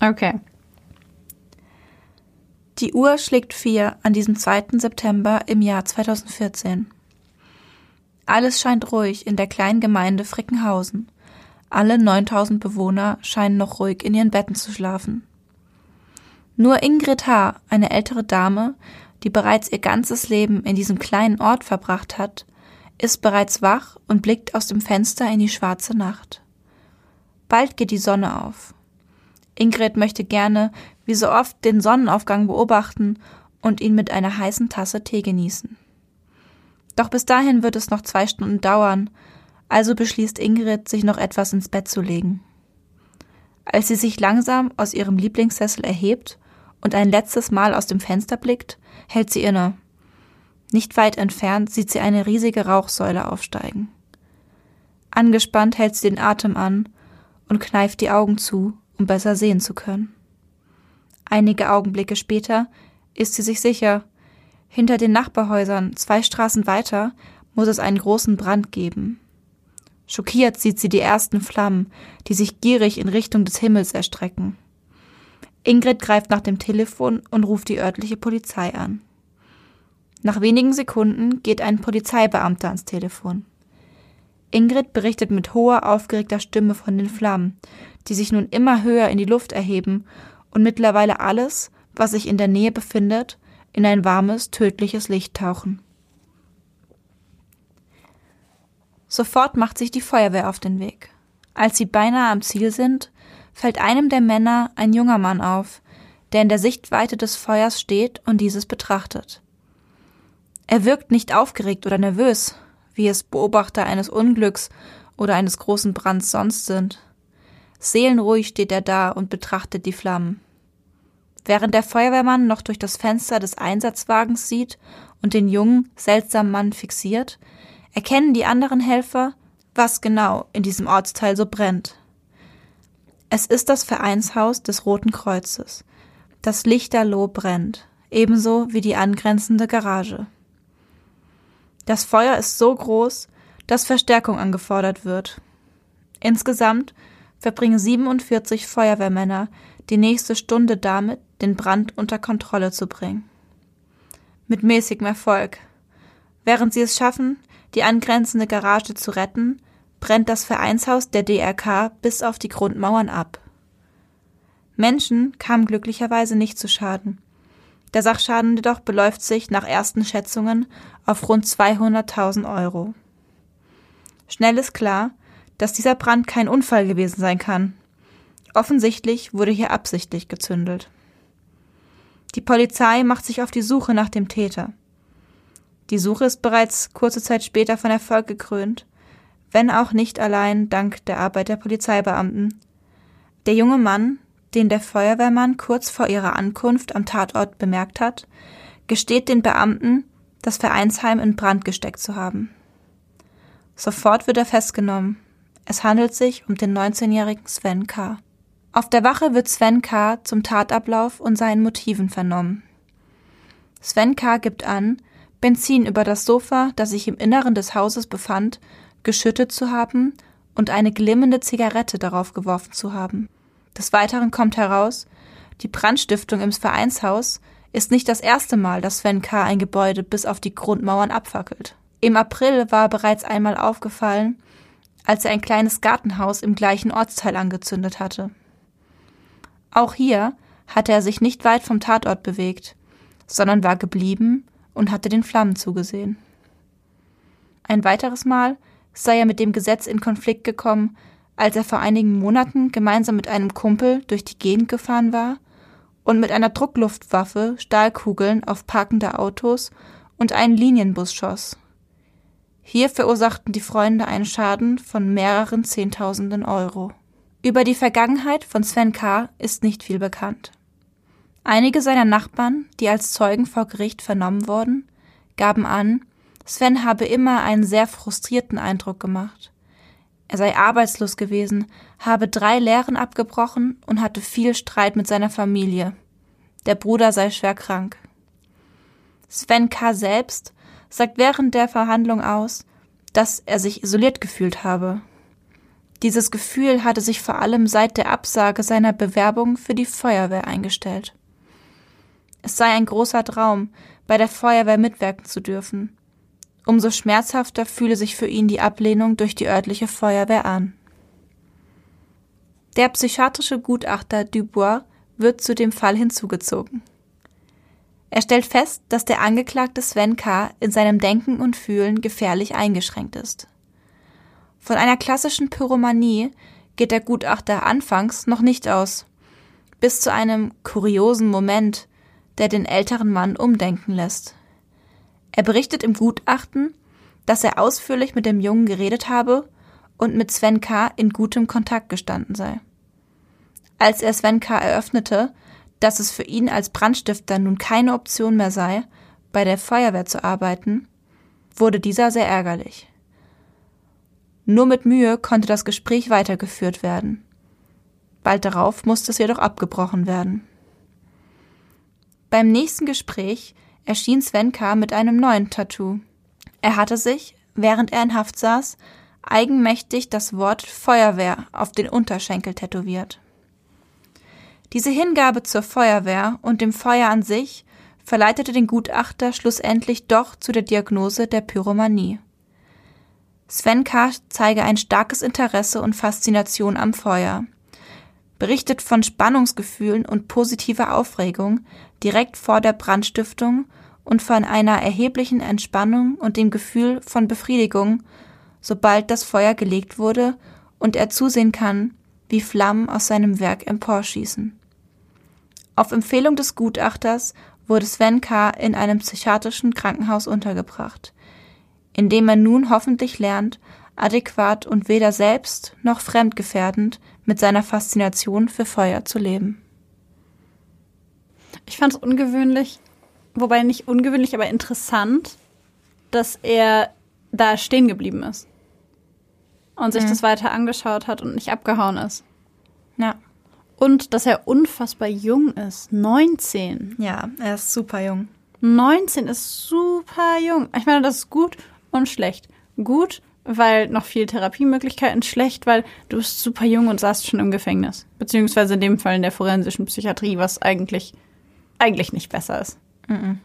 Okay. Die Uhr schlägt vier an diesem 2. September im Jahr 2014. Alles scheint ruhig in der kleinen Gemeinde Frickenhausen. Alle 9000 Bewohner scheinen noch ruhig in ihren Betten zu schlafen. Nur Ingrid H., eine ältere Dame, die bereits ihr ganzes Leben in diesem kleinen Ort verbracht hat, ist bereits wach und blickt aus dem Fenster in die schwarze Nacht. Bald geht die Sonne auf. Ingrid möchte gerne, wie so oft, den Sonnenaufgang beobachten und ihn mit einer heißen Tasse Tee genießen. Doch bis dahin wird es noch zwei Stunden dauern, also beschließt Ingrid, sich noch etwas ins Bett zu legen. Als sie sich langsam aus ihrem Lieblingssessel erhebt und ein letztes Mal aus dem Fenster blickt, hält sie inne. Nicht weit entfernt sieht sie eine riesige Rauchsäule aufsteigen. Angespannt hält sie den Atem an und kneift die Augen zu, um besser sehen zu können. Einige Augenblicke später ist sie sich sicher, hinter den Nachbarhäusern, zwei Straßen weiter, muss es einen großen Brand geben. Schockiert sieht sie die ersten Flammen, die sich gierig in Richtung des Himmels erstrecken. Ingrid greift nach dem Telefon und ruft die örtliche Polizei an. Nach wenigen Sekunden geht ein Polizeibeamter ans Telefon. Ingrid berichtet mit hoher, aufgeregter Stimme von den Flammen, die sich nun immer höher in die Luft erheben und mittlerweile alles, was sich in der Nähe befindet, in ein warmes, tödliches Licht tauchen. Sofort macht sich die Feuerwehr auf den Weg. Als sie beinahe am Ziel sind, fällt einem der Männer ein junger Mann auf, der in der Sichtweite des Feuers steht und dieses betrachtet. Er wirkt nicht aufgeregt oder nervös, wie es Beobachter eines Unglücks oder eines großen Brands sonst sind. Seelenruhig steht er da und betrachtet die Flammen. Während der Feuerwehrmann noch durch das Fenster des Einsatzwagens sieht und den jungen, seltsamen Mann fixiert, erkennen die anderen Helfer, was genau in diesem Ortsteil so brennt. Es ist das Vereinshaus des Roten Kreuzes. Das Lichterloh brennt, ebenso wie die angrenzende Garage. Das Feuer ist so groß, dass Verstärkung angefordert wird. Insgesamt verbringen 47 Feuerwehrmänner die nächste Stunde damit, den Brand unter Kontrolle zu bringen. Mit mäßigem Erfolg. Während sie es schaffen, die angrenzende Garage zu retten, brennt das Vereinshaus der DRK bis auf die Grundmauern ab. Menschen kamen glücklicherweise nicht zu Schaden. Der Sachschaden jedoch beläuft sich nach ersten Schätzungen auf rund 200.000 Euro. Schnell ist klar, dass dieser Brand kein Unfall gewesen sein kann. Offensichtlich wurde hier absichtlich gezündelt. Die Polizei macht sich auf die Suche nach dem Täter. Die Suche ist bereits kurze Zeit später von Erfolg gekrönt, wenn auch nicht allein dank der Arbeit der Polizeibeamten. Der junge Mann, den der Feuerwehrmann kurz vor ihrer Ankunft am Tatort bemerkt hat, gesteht den Beamten, das Vereinsheim in Brand gesteckt zu haben. Sofort wird er festgenommen. Es handelt sich um den 19-jährigen Sven K. Auf der Wache wird Sven K. zum Tatablauf und seinen Motiven vernommen. Sven K. gibt an, Benzin über das Sofa, das sich im Inneren des Hauses befand, geschüttet zu haben und eine glimmende Zigarette darauf geworfen zu haben. Des Weiteren kommt heraus, die Brandstiftung im Vereinshaus ist nicht das erste Mal, dass Sven K. ein Gebäude bis auf die Grundmauern abfackelt. Im April war er bereits einmal aufgefallen, als er ein kleines Gartenhaus im gleichen Ortsteil angezündet hatte. Auch hier hatte er sich nicht weit vom Tatort bewegt, sondern war geblieben und hatte den Flammen zugesehen. Ein weiteres Mal sei er mit dem Gesetz in Konflikt gekommen, als er vor einigen Monaten gemeinsam mit einem Kumpel durch die Gegend gefahren war und mit einer Druckluftwaffe Stahlkugeln auf parkende Autos und einen Linienbus schoss. Hier verursachten die Freunde einen Schaden von mehreren Zehntausenden Euro. Über die Vergangenheit von Sven K. ist nicht viel bekannt. Einige seiner Nachbarn, die als Zeugen vor Gericht vernommen wurden, gaben an, Sven habe immer einen sehr frustrierten Eindruck gemacht. Er sei arbeitslos gewesen, habe drei Lehren abgebrochen und hatte viel Streit mit seiner Familie. Der Bruder sei schwer krank. Sven K. selbst sagt während der Verhandlung aus, dass er sich isoliert gefühlt habe. Dieses Gefühl hatte sich vor allem seit der Absage seiner Bewerbung für die Feuerwehr eingestellt. Es sei ein großer Traum, bei der Feuerwehr mitwirken zu dürfen. Umso schmerzhafter fühle sich für ihn die Ablehnung durch die örtliche Feuerwehr an. Der psychiatrische Gutachter Dubois wird zu dem Fall hinzugezogen. Er stellt fest, dass der Angeklagte Sven K. in seinem Denken und Fühlen gefährlich eingeschränkt ist. Von einer klassischen Pyromanie geht der Gutachter anfangs noch nicht aus, bis zu einem kuriosen Moment, der den älteren Mann umdenken lässt. Er berichtet im Gutachten, dass er ausführlich mit dem Jungen geredet habe und mit Sven K. in gutem Kontakt gestanden sei. Als er Sven K. eröffnete, dass es für ihn als Brandstifter nun keine Option mehr sei, bei der Feuerwehr zu arbeiten, wurde dieser sehr ärgerlich. Nur mit Mühe konnte das Gespräch weitergeführt werden. Bald darauf musste es jedoch abgebrochen werden. Beim nächsten Gespräch erschien Svenka mit einem neuen Tattoo. Er hatte sich, während er in Haft saß, eigenmächtig das Wort Feuerwehr auf den Unterschenkel tätowiert. Diese Hingabe zur Feuerwehr und dem Feuer an sich verleitete den Gutachter schlussendlich doch zu der Diagnose der Pyromanie. Sven K. zeige ein starkes Interesse und Faszination am Feuer, berichtet von Spannungsgefühlen und positiver Aufregung direkt vor der Brandstiftung und von einer erheblichen Entspannung und dem Gefühl von Befriedigung, sobald das Feuer gelegt wurde und er zusehen kann, wie Flammen aus seinem Werk emporschießen. Auf Empfehlung des Gutachters wurde Sven K. in einem psychiatrischen Krankenhaus untergebracht indem er nun hoffentlich lernt, adäquat und weder selbst noch fremdgefährdend mit seiner Faszination für Feuer zu leben. Ich fand es ungewöhnlich, wobei nicht ungewöhnlich, aber interessant, dass er da stehen geblieben ist und sich mhm. das weiter angeschaut hat und nicht abgehauen ist. Ja. Und dass er unfassbar jung ist. 19. Ja, er ist super jung. 19 ist super jung. Ich meine, das ist gut und schlecht. Gut, weil noch viel Therapiemöglichkeiten, schlecht, weil du bist super jung und saßt schon im Gefängnis. Beziehungsweise in dem Fall in der forensischen Psychiatrie, was eigentlich, eigentlich nicht besser ist. Mhm.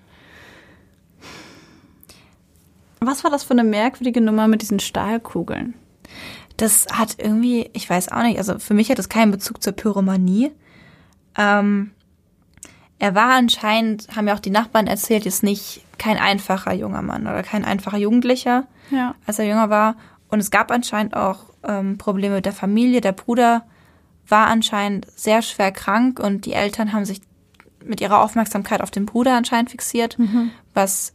Was war das für eine merkwürdige Nummer mit diesen Stahlkugeln? Das hat irgendwie, ich weiß auch nicht, also für mich hat das keinen Bezug zur Pyromanie. Ähm, er war anscheinend, haben ja auch die Nachbarn erzählt, jetzt nicht kein einfacher junger Mann oder kein einfacher Jugendlicher, Ja. als er jünger war. Und es gab anscheinend auch ähm, Probleme mit der Familie. Der Bruder war anscheinend sehr schwer krank und die Eltern haben sich mit ihrer Aufmerksamkeit auf den Bruder anscheinend fixiert, was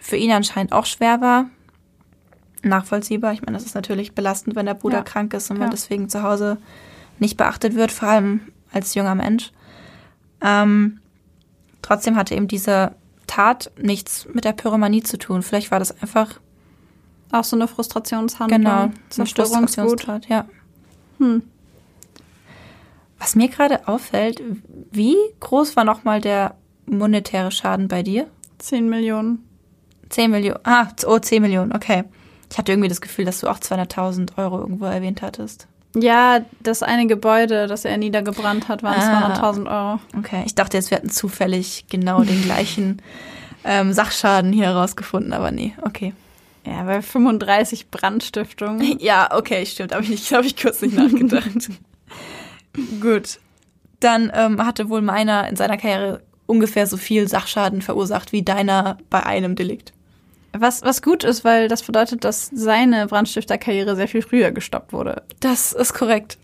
für ihn anscheinend auch schwer war. Nachvollziehbar. Ich meine, das ist natürlich belastend, wenn der Bruder Ja. krank ist und Ja. man deswegen zu Hause nicht beachtet wird, vor allem als junger Mensch. Ähm, trotzdem hatte eben diese Tat nichts mit der Pyromanie zu tun. Vielleicht war das einfach Auch so eine Frustrationshandlung. genau eine Zerstörungsgut. Frustrationstat, ja. Hm. Was mir gerade auffällt, wie groß war nochmal der monetäre Schaden bei dir? 10 Millionen. 10 Millionen. Ah, oh, 10 Millionen, okay. Ich hatte irgendwie das Gefühl, dass du auch 200.000 Euro irgendwo erwähnt hattest. Ja, das eine Gebäude, das er niedergebrannt hat, waren Ah. 200.000 Euro. Okay, ich dachte jetzt, wir hatten zufällig genau den gleichen ähm, Sachschaden hier herausgefunden, aber nee, okay. Ja, bei 35 Brandstiftungen. Ja, okay, stimmt. Habe ich nicht, habe ich kurz nicht nachgedacht. Gut. Dann ähm, hatte wohl meiner in seiner Karriere ungefähr so viel Sachschaden verursacht wie deiner bei einem Delikt. Was, was gut ist, weil das bedeutet, dass seine Brandstifterkarriere sehr viel früher gestoppt wurde. Das ist korrekt.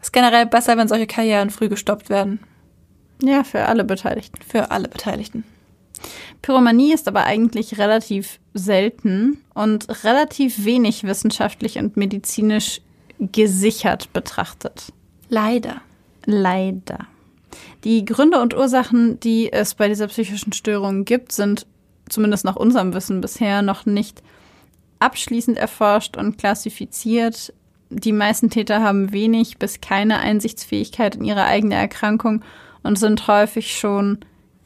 Ist generell besser, wenn solche Karrieren früh gestoppt werden. Ja, für alle Beteiligten. Für alle Beteiligten. Pyromanie ist aber eigentlich relativ selten und relativ wenig wissenschaftlich und medizinisch gesichert betrachtet. Leider. Leider. Die Gründe und Ursachen, die es bei dieser psychischen Störung gibt, sind zumindest nach unserem Wissen bisher noch nicht abschließend erforscht und klassifiziert. Die meisten Täter haben wenig bis keine Einsichtsfähigkeit in ihre eigene Erkrankung und sind häufig schon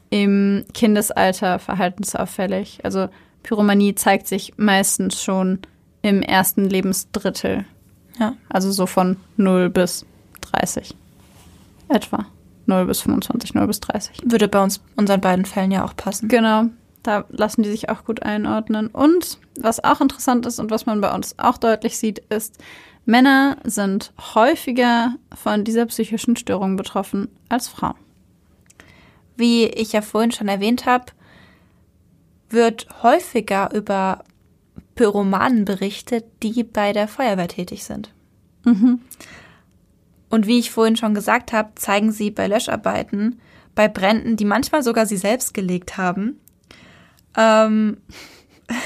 im Kindesalter verhaltensauffällig. Also Pyromanie zeigt sich meistens schon im ersten Lebensdrittel. Ja. Also so von 0 bis 30. Etwa. 0 bis 25, 0 bis 30. Würde bei uns unseren beiden Fällen ja auch passen. Genau. Da lassen die sich auch gut einordnen. Und was auch interessant ist und was man bei uns auch deutlich sieht, ist, Männer sind häufiger von dieser psychischen Störung betroffen als Frauen. Wie ich ja vorhin schon erwähnt habe, wird häufiger über Pyromanen berichtet, die bei der Feuerwehr tätig sind. Mhm. Und wie ich vorhin schon gesagt habe, zeigen sie bei Löscharbeiten, bei Bränden, die manchmal sogar sie selbst gelegt haben, ähm,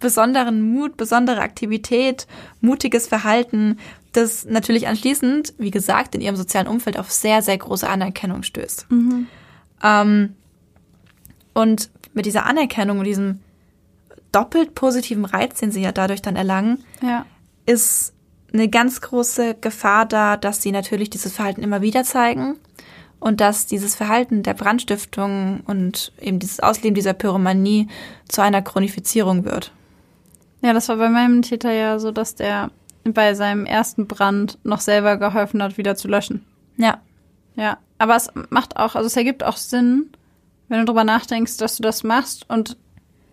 besonderen Mut, besondere Aktivität, mutiges Verhalten, das natürlich anschließend, wie gesagt, in ihrem sozialen Umfeld auf sehr, sehr große Anerkennung stößt. Ähm, und mit dieser Anerkennung und diesem doppelt positiven Reiz, den sie ja dadurch dann erlangen, Ja. ist eine ganz große Gefahr da, dass sie natürlich dieses Verhalten immer wieder zeigen und dass dieses Verhalten der Brandstiftung und eben dieses Ausleben dieser Pyromanie zu einer Chronifizierung wird. Ja, das war bei meinem Täter ja so, dass der bei seinem ersten Brand noch selber geholfen hat, wieder zu löschen. Ja, Ja, aber es macht auch, also es ergibt auch Sinn, wenn du drüber nachdenkst, dass du das machst und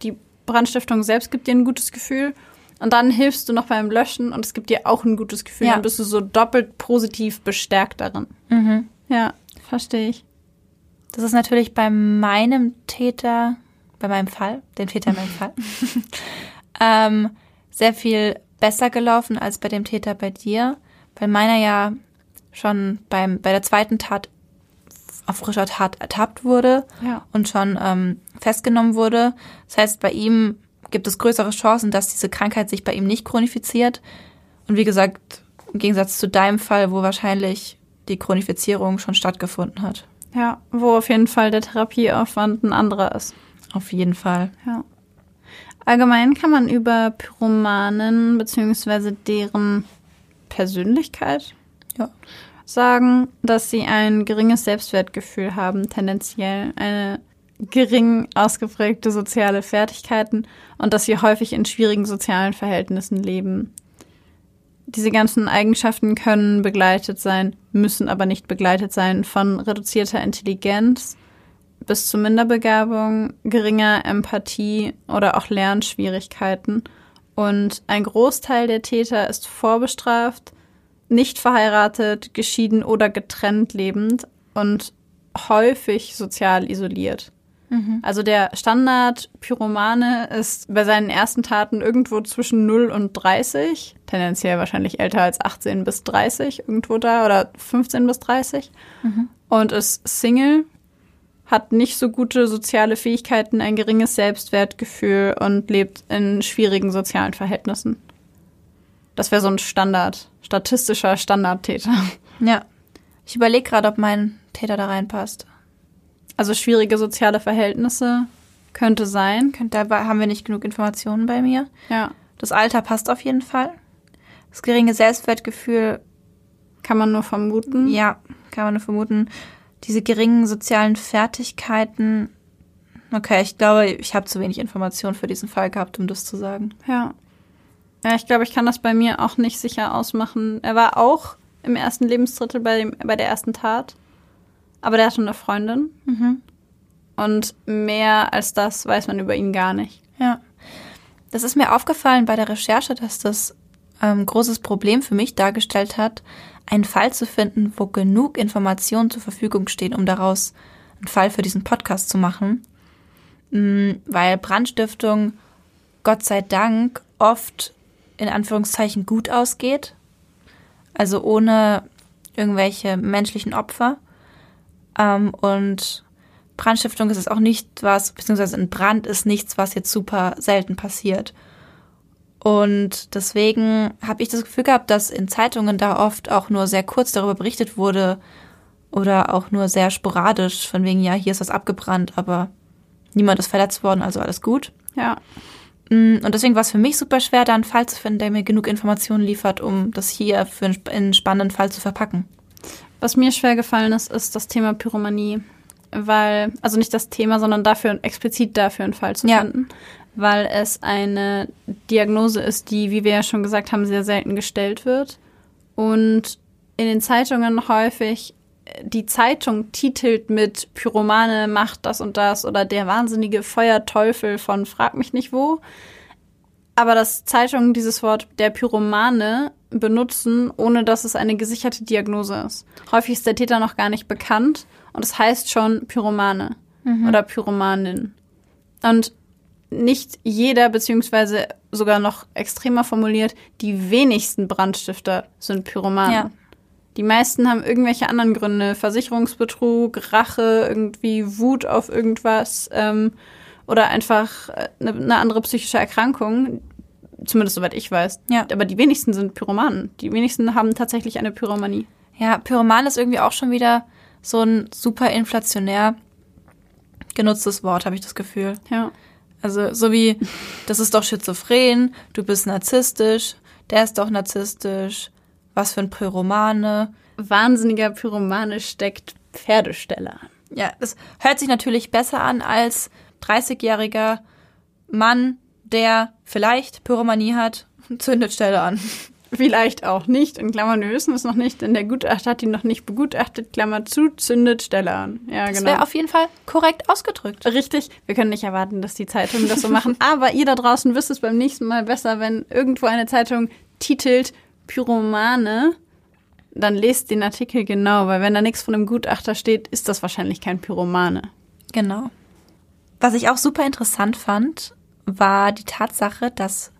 die Brandstiftung selbst gibt dir ein gutes Gefühl und dann hilfst du noch beim Löschen und es gibt dir auch ein gutes Gefühl. Ja. Dann bist du so doppelt positiv bestärkt darin. mhm. Ja, verstehe ich. das ist natürlich bei meinem Täter, bei meinem Fall, dem Täter in meinem Fall, ähm, sehr viel besser gelaufen als bei dem Täter bei dir, weil meiner ja schon beim, bei der zweiten Tat auf frischer Tat ertappt wurde Ja. und schon ähm, festgenommen wurde. Das heißt, bei ihm gibt es größere Chancen, dass diese Krankheit sich bei ihm nicht chronifiziert. Und wie gesagt, im Gegensatz zu deinem Fall, wo wahrscheinlich die Chronifizierung schon stattgefunden hat. Ja, wo auf jeden Fall der Therapieaufwand ein anderer ist. Auf jeden Fall. Ja. Allgemein kann man über Pyromanen bzw. deren Persönlichkeit Ja. sagen, dass sie ein geringes Selbstwertgefühl haben, tendenziell eine gering ausgeprägte soziale Fertigkeiten und dass sie häufig in schwierigen sozialen Verhältnissen leben. Diese ganzen Eigenschaften können begleitet sein, müssen aber nicht begleitet sein von reduzierter Intelligenz bis zu Minderbegabung, geringer Empathie oder auch Lernschwierigkeiten. Und ein Großteil der Täter ist vorbestraft, nicht verheiratet, geschieden oder getrennt lebend und häufig sozial isoliert. Mhm. Also der Standard-Pyromane ist bei seinen ersten Taten irgendwo zwischen 0 und 30, tendenziell wahrscheinlich älter als 18 bis 30, irgendwo da, oder 15 bis 30. Mhm. Und ist Single, hat nicht so gute soziale Fähigkeiten, ein geringes Selbstwertgefühl und lebt in schwierigen sozialen Verhältnissen. Das wäre so ein Standard, statistischer Standardtäter. Ja. Ich überlege gerade, ob mein Täter da reinpasst. Also schwierige soziale Verhältnisse könnte sein. Da haben wir nicht genug Informationen bei mir. Ja. Das Alter passt auf jeden Fall. Das geringe Selbstwertgefühl kann man nur vermuten. Ja, kann man nur vermuten. Diese geringen sozialen Fertigkeiten. Okay, ich glaube, ich habe zu wenig Informationen für diesen Fall gehabt, um das zu sagen. Ja. Ja, ich glaube, ich kann das bei mir auch nicht sicher ausmachen. Er war auch im ersten Lebensdrittel bei, dem, bei der ersten Tat. Aber der hatte eine Freundin. Mhm. Und mehr als das weiß man über ihn gar nicht. Ja. Das ist mir aufgefallen bei der Recherche, dass das ein ähm, großes Problem für mich dargestellt hat, einen Fall zu finden, wo genug Informationen zur Verfügung stehen, um daraus einen Fall für diesen Podcast zu machen. Mhm, weil Brandstiftung, Gott sei Dank, oft in Anführungszeichen gut ausgeht. Also ohne irgendwelche menschlichen Opfer. Ähm, und Brandstiftung ist es auch nicht was, beziehungsweise ein Brand ist nichts, was jetzt super selten passiert. Und deswegen habe ich das Gefühl gehabt, dass in Zeitungen da oft auch nur sehr kurz darüber berichtet wurde oder auch nur sehr sporadisch, von wegen, ja, hier ist was abgebrannt, aber niemand ist verletzt worden, also alles gut. Ja. Mm, und deswegen war es für mich super schwer, da einen Fall zu finden, der mir genug Informationen liefert, um das hier für einen spannenden Fall zu verpacken. Was mir schwer gefallen ist, ist das Thema Pyromanie. Weil, also nicht das Thema, sondern dafür, explizit dafür einen Fall zu ja. finden. Weil es eine Diagnose ist, die, wie wir ja schon gesagt haben, sehr selten gestellt wird. Und in den Zeitungen häufig die Zeitung titelt mit Pyromane macht das und das oder der wahnsinnige Feuerteufel von frag mich nicht wo. Aber dass Zeitungen dieses Wort der Pyromane benutzen, ohne dass es eine gesicherte Diagnose ist. Häufig ist der Täter noch gar nicht bekannt und es heißt schon Pyromane mhm. oder Pyromanin. Und nicht jeder, beziehungsweise sogar noch extremer formuliert, die wenigsten Brandstifter sind Pyromanen. Ja. Die meisten haben irgendwelche anderen Gründe. Versicherungsbetrug, Rache, irgendwie Wut auf irgendwas ähm, oder einfach eine, äh, eine andere psychische Erkrankung, Zumindest soweit ich weiß. Ja. Aber die wenigsten sind Pyromanen. Die wenigsten haben tatsächlich eine Pyromanie. Ja, Pyroman ist irgendwie auch schon wieder so ein super inflationär genutztes Wort, habe ich das Gefühl. Ja. Also so wie, das ist doch schizophren, du bist narzisstisch, der ist doch narzisstisch, was für ein Pyromane. Wahnsinniger Pyromane steckt Pferdesteller. Ja, das hört sich natürlich besser an als 30-jähriger Mann, der vielleicht Pyromanie hat, zündet Stelle an. Vielleicht auch nicht. In Klammern, wir wissen es noch nicht, denn der Gutachter hat ihn noch nicht begutachtet. Klammer zu, zündet Stelle an. Ja, das genau. wäre auf jeden Fall korrekt ausgedrückt. Richtig. Wir können nicht erwarten, dass die Zeitungen das so machen. Aber ihr da draußen wisst es beim nächsten Mal besser, wenn irgendwo eine Zeitung titelt Pyromane, dann lest den Artikel genau, weil wenn da nichts von einem Gutachter steht, ist das wahrscheinlich kein Pyromane. Genau. Was ich auch super interessant fand, war die Tatsache, dass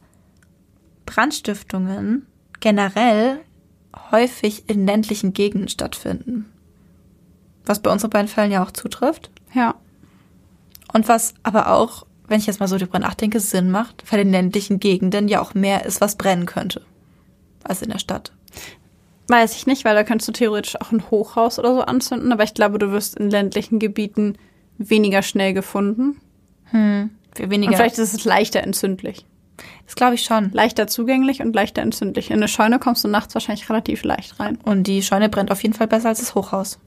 Brandstiftungen generell häufig in ländlichen Gegenden stattfinden. Was bei unseren beiden Fällen ja auch zutrifft. Ja. Und was aber auch, wenn ich jetzt mal so drüber nachdenke, Sinn macht, weil in ländlichen Gegenden ja auch mehr ist, was brennen könnte, als in der Stadt. Weiß ich nicht, weil da könntest du theoretisch auch ein Hochhaus oder so anzünden, aber ich glaube, du wirst in ländlichen Gebieten weniger schnell gefunden. Hm. Für weniger. Und vielleicht ist es leichter entzündlich. Das glaube ich schon. Leichter zugänglich und leichter entzündlich. In eine Scheune kommst du nachts wahrscheinlich relativ leicht rein. Und die Scheune brennt auf jeden Fall besser als das Hochhaus.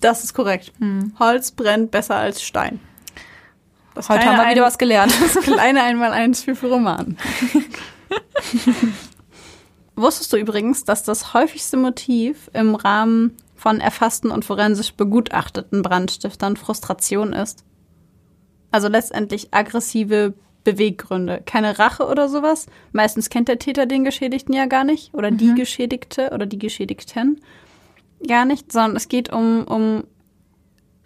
Das ist korrekt. Hm. Holz brennt besser als Stein. Das Heute haben wir wieder was gelernt. Das kleine Einmaleins für Roman. Wusstest du übrigens, dass das häufigste Motiv im Rahmen von erfassten und forensisch begutachteten Brandstiftern Frustration ist? Also letztendlich aggressive Beweggründe. Keine Rache oder sowas. Meistens kennt der Täter den Geschädigten ja gar nicht oder die Geschädigte oder die Geschädigten gar nicht, sondern es geht um, um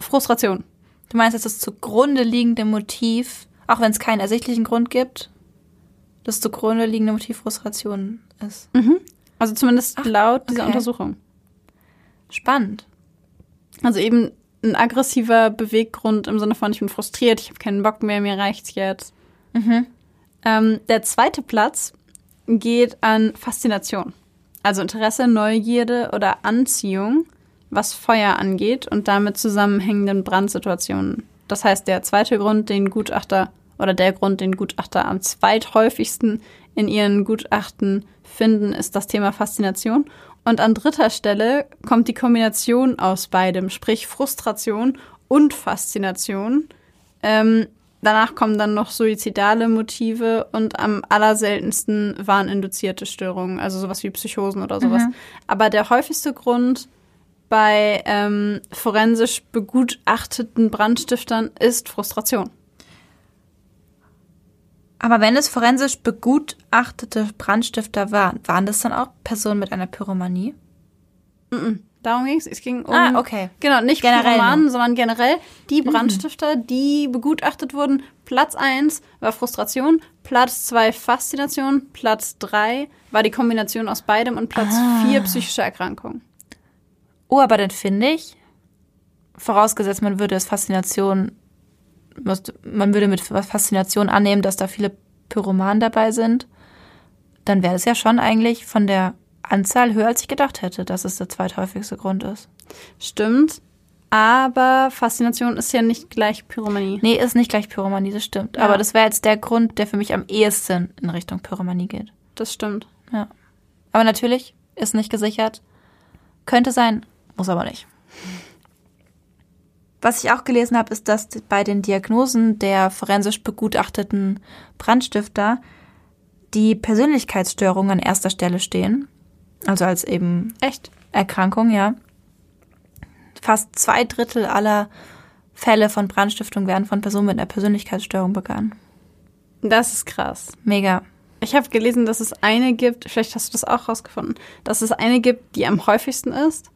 Frustration. Du meinst, dass das zugrunde liegende Motiv, auch wenn es keinen ersichtlichen Grund gibt, das zugrunde liegende Motiv Frustration ist. Also zumindest Ach, laut dieser okay. Untersuchung. Spannend. Also eben ein aggressiver Beweggrund im Sinne von, ich bin frustriert, ich habe keinen Bock mehr, mir reicht's jetzt. Ähm, der zweite Platz geht an Faszination. Also Interesse, Neugierde oder Anziehung, was Feuer angeht und damit zusammenhängenden Brandsituationen. Das heißt, der zweite Grund, den Gutachter oder der Grund, den Gutachter am zweithäufigsten in ihren Gutachten finden, ist das Thema Faszination. Und an dritter Stelle kommt die Kombination aus beidem, sprich Frustration und Faszination. Ähm, danach kommen dann noch suizidale Motive und am allerseltensten wareninduzierte Störungen, also sowas wie Psychosen oder sowas. Aber der häufigste Grund bei ähm, forensisch begutachteten Brandstiftern ist Frustration. Aber wenn es forensisch begutachtete Brandstifter waren, waren das dann auch Personen mit einer Pyromanie? Darum ging es. Es ging um. Ah, okay. Genau, nicht Generell Mhm. Pyromanen, sondern generell die Brandstifter, die begutachtet wurden. Platz 1 war Frustration, Platz 2 Faszination, Platz 3 war die Kombination aus beidem und Platz Ah. 4 psychische Erkrankung. Oh, aber dann finde ich, vorausgesetzt, man würde es Faszination, man würde mit Faszination annehmen, dass da viele Pyromanen dabei sind, dann wäre es ja schon eigentlich von der Anzahl höher, als ich gedacht hätte, dass es der zweithäufigste Grund ist. Stimmt. Aber Faszination ist ja nicht gleich Pyromanie. Nee, ist nicht gleich Pyromanie, das stimmt. Ja. Aber das wäre jetzt der Grund, der für mich am ehesten in Richtung Pyromanie geht. Das stimmt. Ja. Aber natürlich ist nicht gesichert. Könnte sein, muss aber nicht. Was ich auch gelesen habe, ist, dass bei den Diagnosen der forensisch begutachteten Brandstifter die Persönlichkeitsstörungen an erster Stelle stehen. Also als eben Echt? Erkrankung, ja. Fast zwei Drittel aller Fälle von Brandstiftung werden von Personen mit einer Persönlichkeitsstörung begangen. Das ist krass. Mega. Ich habe gelesen, dass es eine gibt, vielleicht hast du das auch rausgefunden, dass es eine gibt, die am häufigsten ist.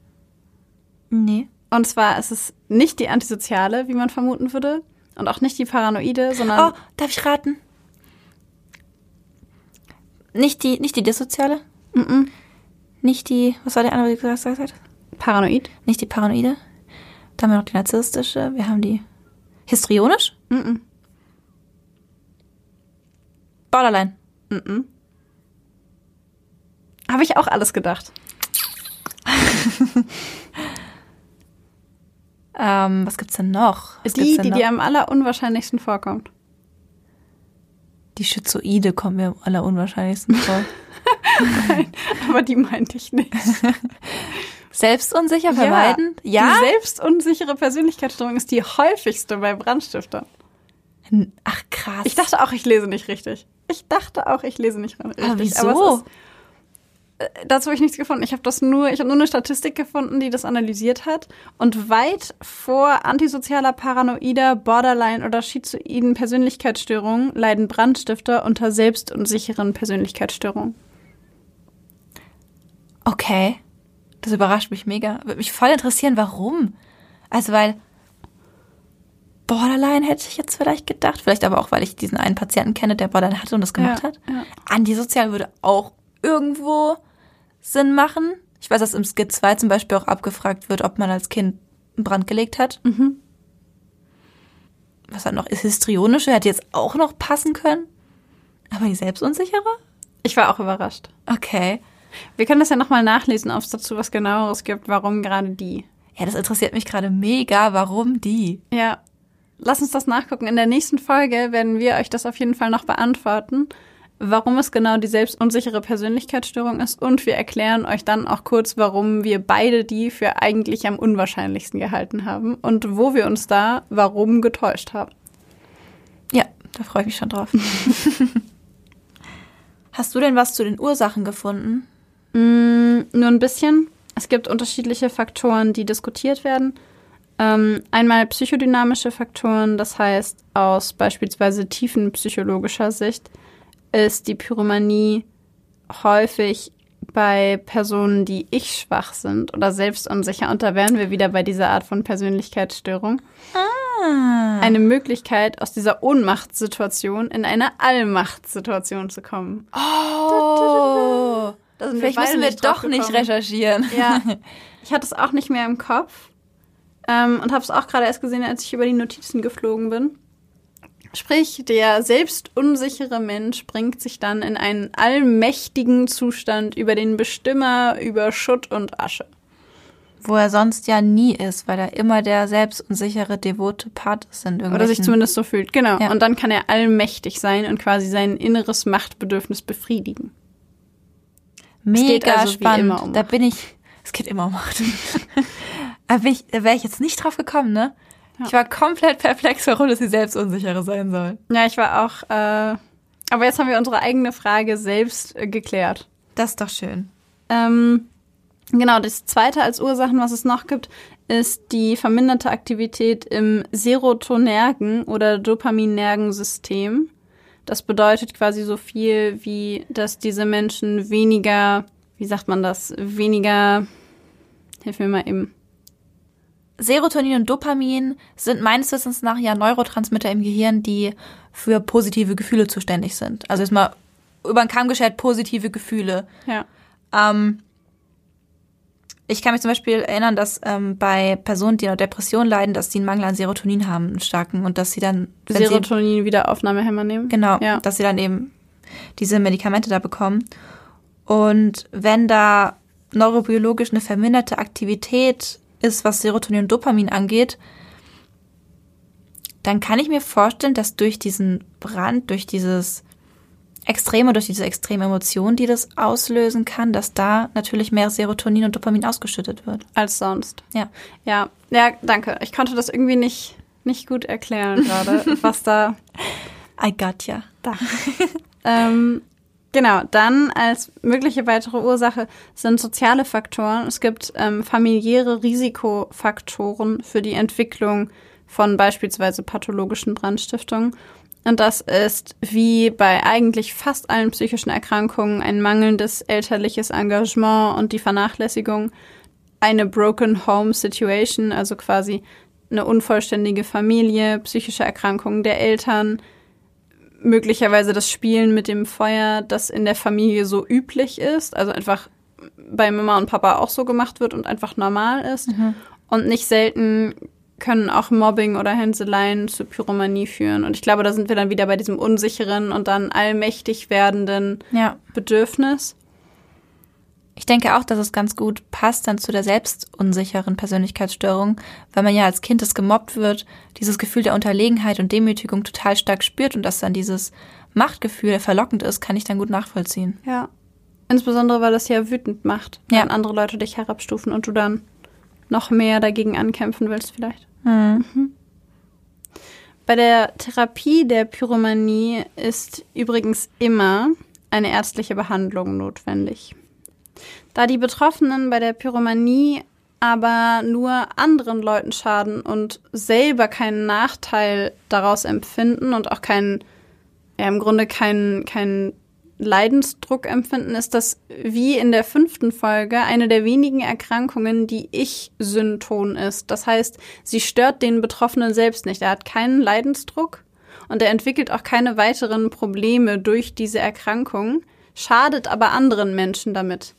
Nee. Und zwar ist es nicht die antisoziale, wie man vermuten würde, und auch nicht die paranoide, sondern Oh, darf ich raten? Nicht die, nicht die dissoziale? Nicht die, was war der andere, die gesagt hat? paranoid. Nicht die paranoide? Dann haben wir noch die narzisstische. Wir haben die histrionisch? Mhm. Borderline. Habe ich auch alles gedacht. Ähm, was gibt's denn noch? Was die, denn die noch? dir am allerunwahrscheinlichsten vorkommt. die Schizoide kommen mir am allerunwahrscheinlichsten vor. Aber die meinte ich nicht. Selbstunsicher vermeiden? Ja. Die selbstunsichere Persönlichkeitsstörung ist die häufigste bei Brandstiftern. Ach krass. Ich dachte auch, ich lese nicht richtig. Ich dachte auch, ich lese nicht richtig. Aber wieso? es ist, äh, dazu habe ich nichts gefunden. Ich habe das nur, ich habe nur eine Statistik gefunden, die das analysiert hat. Und weit vor antisozialer, paranoider, Borderline oder schizoiden Persönlichkeitsstörungen leiden Brandstifter unter selbstunsicheren Persönlichkeitsstörungen. Okay. Das überrascht mich mega. Würde mich voll interessieren, warum. Also, weil Borderline hätte ich jetzt vielleicht gedacht. Vielleicht aber auch, weil ich diesen einen Patienten kenne, der Borderline hatte und das gemacht Ja, hat. ja. Antisozial würde auch irgendwo Sinn machen. Ich weiß, dass im Skit 2 zum Beispiel auch abgefragt wird, ob man als Kind einen Brand gelegt hat. Mhm. Was hat noch? Ist histrionische hätte jetzt auch noch passen können. Aber die selbstunsichere? Ich war auch überrascht. Okay. Wir können das ja nochmal nachlesen, ob es dazu was genaueres gibt, warum gerade die. Ja, das interessiert mich gerade mega. Warum die? Ja, lass uns das nachgucken. In der nächsten Folge werden wir euch das auf jeden Fall noch beantworten, warum es genau die selbstunsichere Persönlichkeitsstörung ist. Und wir erklären euch dann auch kurz, warum wir beide die für eigentlich am unwahrscheinlichsten gehalten haben und wo wir uns da warum getäuscht haben. Da freue ich mich schon drauf. Hast du denn was zu den Ursachen gefunden? Mm, nur ein bisschen. Es gibt unterschiedliche Faktoren, die diskutiert werden. Ähm, einmal psychodynamische Faktoren, das heißt aus beispielsweise tiefenpsychologischer Sicht ist die Pyromanie häufig bei Personen, die ich schwach sind oder selbstunsicher. Und da wären wir wieder bei dieser Art von Persönlichkeitsstörung. Ah. Eine Möglichkeit, aus dieser Ohnmachtssituation in eine Allmachtssituation zu kommen. Oh. Da Vielleicht müssen wir drauf doch nicht recherchieren. Ja, ich hatte es auch nicht mehr im Kopf ähm, und habe es auch gerade erst gesehen, als ich über die Notizen geflogen bin. Sprich, der selbstunsichere Mensch bringt sich dann in einen allmächtigen Zustand über den Bestimmer, über Schutt und Asche. Wo er sonst ja nie ist, weil er immer der selbstunsichere, devote Part ist in Oder sich zumindest so fühlt. Genau. Ja. Und dann kann er allmächtig sein und quasi sein inneres Machtbedürfnis befriedigen. Mega also spannend. um da bin ich... Es geht immer um Macht. da ich- da wäre ich jetzt nicht drauf gekommen, ne? Ja. Ich war komplett perplex, warum das die selbstunsichere sein soll. Ja, ich war auch. Äh, aber jetzt haben wir unsere eigene Frage selbst äh, geklärt. Das ist doch schön. Ähm, genau, das zweite als Ursachen, was es noch gibt, ist die verminderte Aktivität im serotonergen oder dopaminergen-System. Das bedeutet quasi so viel wie, dass diese Menschen weniger, wie sagt man das, weniger, hilf mir mal eben. Serotonin und Dopamin sind meines Wissens nach ja Neurotransmitter im Gehirn, die für positive Gefühle zuständig sind. Also jetzt mal über den Kamm geschert positive Gefühle. Ja. Ähm, ich kann mich zum Beispiel erinnern, dass ähm, bei Personen, die an Depression leiden, dass die einen Mangel an Serotonin haben, einen starken, und dass sie dann wenn sie- Serotonin wieder Aufnahmehemmer nehmen. Genau, Ja. dass sie dann eben diese Medikamente da bekommen. Und wenn da neurobiologisch eine verminderte Aktivität ist, was Serotonin und Dopamin angeht, dann kann ich mir vorstellen, dass durch diesen Brand, durch dieses Extreme, durch diese extreme Emotion, die das auslösen kann, dass da natürlich mehr Serotonin und Dopamin ausgeschüttet wird. Als sonst. Ja. Ja, ja, danke. Ich konnte das irgendwie nicht, nicht gut erklären gerade, was da I got ya. Da. ähm, genau, dann als mögliche weitere Ursache sind soziale Faktoren. Es gibt ähm, familiäre Risikofaktoren für die Entwicklung von beispielsweise pathologischen Brandstiftungen. Und das ist wie bei eigentlich fast allen psychischen Erkrankungen ein mangelndes elterliches Engagement und die Vernachlässigung, eine broken home situation, also quasi eine unvollständige Familie, psychische Erkrankungen der Eltern, möglicherweise das Spielen mit dem Feuer, das in der Familie so üblich ist, also einfach bei Mama und Papa auch so gemacht wird und einfach normal ist. Und nicht selten können auch Mobbing oder Hänseleien zu Pyromanie führen. Und ich glaube, da sind wir dann wieder bei diesem unsicheren und dann allmächtig werdenden Ja. Bedürfnis. Ich denke auch, dass es ganz gut passt dann zu der selbstunsicheren Persönlichkeitsstörung, weil man ja als Kind, das gemobbt wird, dieses Gefühl der Unterlegenheit und Demütigung total stark spürt und dass dann dieses Machtgefühl verlockend ist, kann ich dann gut nachvollziehen. Ja. Insbesondere, weil das ja wütend macht, wenn Ja. andere Leute dich herabstufen und du dann noch mehr dagegen ankämpfen willst vielleicht. Bei der Therapie der Pyromanie ist übrigens immer eine ärztliche Behandlung notwendig. Da die Betroffenen bei der Pyromanie aber nur anderen Leuten schaden und selber keinen Nachteil daraus empfinden und auch keinen, ja, im Grunde keinen, keinen Leidensdruck empfinden, ist das wie in der fünften Folge eine der wenigen Erkrankungen, die Ich-Synton ist. Das heißt, sie stört den Betroffenen selbst nicht. Er hat keinen Leidensdruck und er entwickelt auch keine weiteren Probleme durch diese Erkrankung, schadet aber anderen Menschen damit.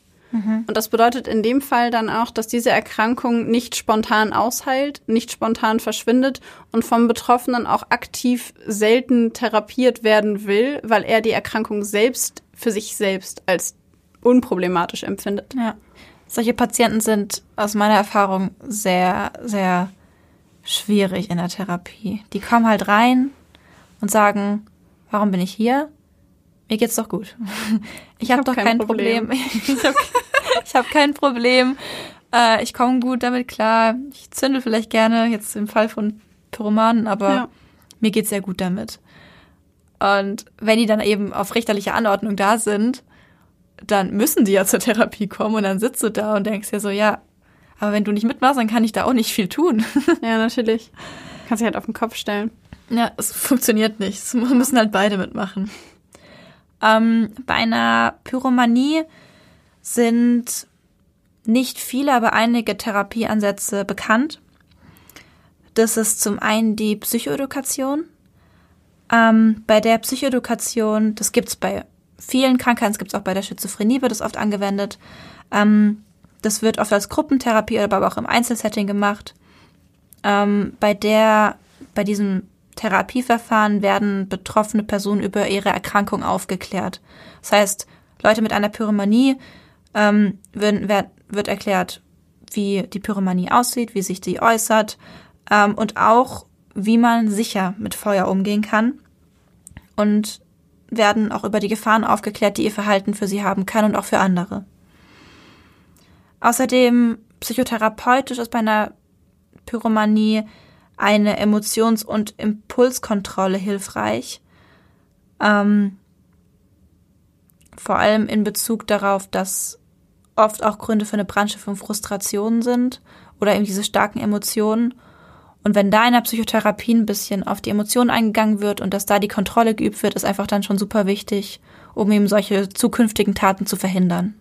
Und das bedeutet in dem Fall dann auch, dass diese Erkrankung nicht spontan ausheilt, nicht spontan verschwindet und vom Betroffenen auch aktiv selten therapiert werden will, weil er die Erkrankung selbst für sich selbst als unproblematisch empfindet. Ja. Solche Patienten sind aus meiner Erfahrung sehr, sehr schwierig in der Therapie. Die kommen halt rein und sagen, warum bin ich hier? Mir geht's doch gut. Ich habe hab doch kein kein Problem. Problem. Ich habe hab kein Problem. Äh, ich komme gut damit klar. Ich zünde vielleicht gerne, jetzt im Fall von Pyromanen, aber Ja. mir geht's sehr gut damit. Und wenn die dann eben auf richterliche Anordnung da sind, dann müssen die ja zur Therapie kommen und dann sitzt du da und denkst ja so, ja, aber wenn du nicht mitmachst, dann kann ich da auch nicht viel tun. Ja, natürlich. Kannst dich halt auf den Kopf stellen. Ja, es funktioniert nicht. Es müssen halt beide mitmachen. Ähm, bei einer Pyromanie sind nicht viele, aber einige Therapieansätze bekannt. Das ist zum einen die Psychoedukation. Ähm, bei der Psychoedukation, das gibt's bei vielen Krankheiten, es gibt's auch bei der Schizophrenie, wird es oft angewendet. Ähm, das wird oft als Gruppentherapie, aber auch im Einzelsetting gemacht. Ähm, bei der, bei diesem Therapieverfahren werden betroffene Personen über ihre Erkrankung aufgeklärt. Das heißt, Leute mit einer Pyromanie ähm, wird, wird, erklärt, wie die Pyromanie aussieht, wie sich die äußert ähm, und auch, wie man sicher mit Feuer umgehen kann. Und werden auch über die Gefahren aufgeklärt, die ihr Verhalten für sie haben kann und auch für andere. Außerdem psychotherapeutisch ist bei einer Pyromanie eine Emotions- und Impulskontrolle hilfreich. Ähm, vor allem in Bezug darauf, dass oft auch Gründe für eine Brandstiftung Frustrationen sind oder eben diese starken Emotionen. Und wenn da in der Psychotherapie ein bisschen auf die Emotionen eingegangen wird und dass da die Kontrolle geübt wird, ist einfach dann schon super wichtig, um eben solche zukünftigen Taten zu verhindern.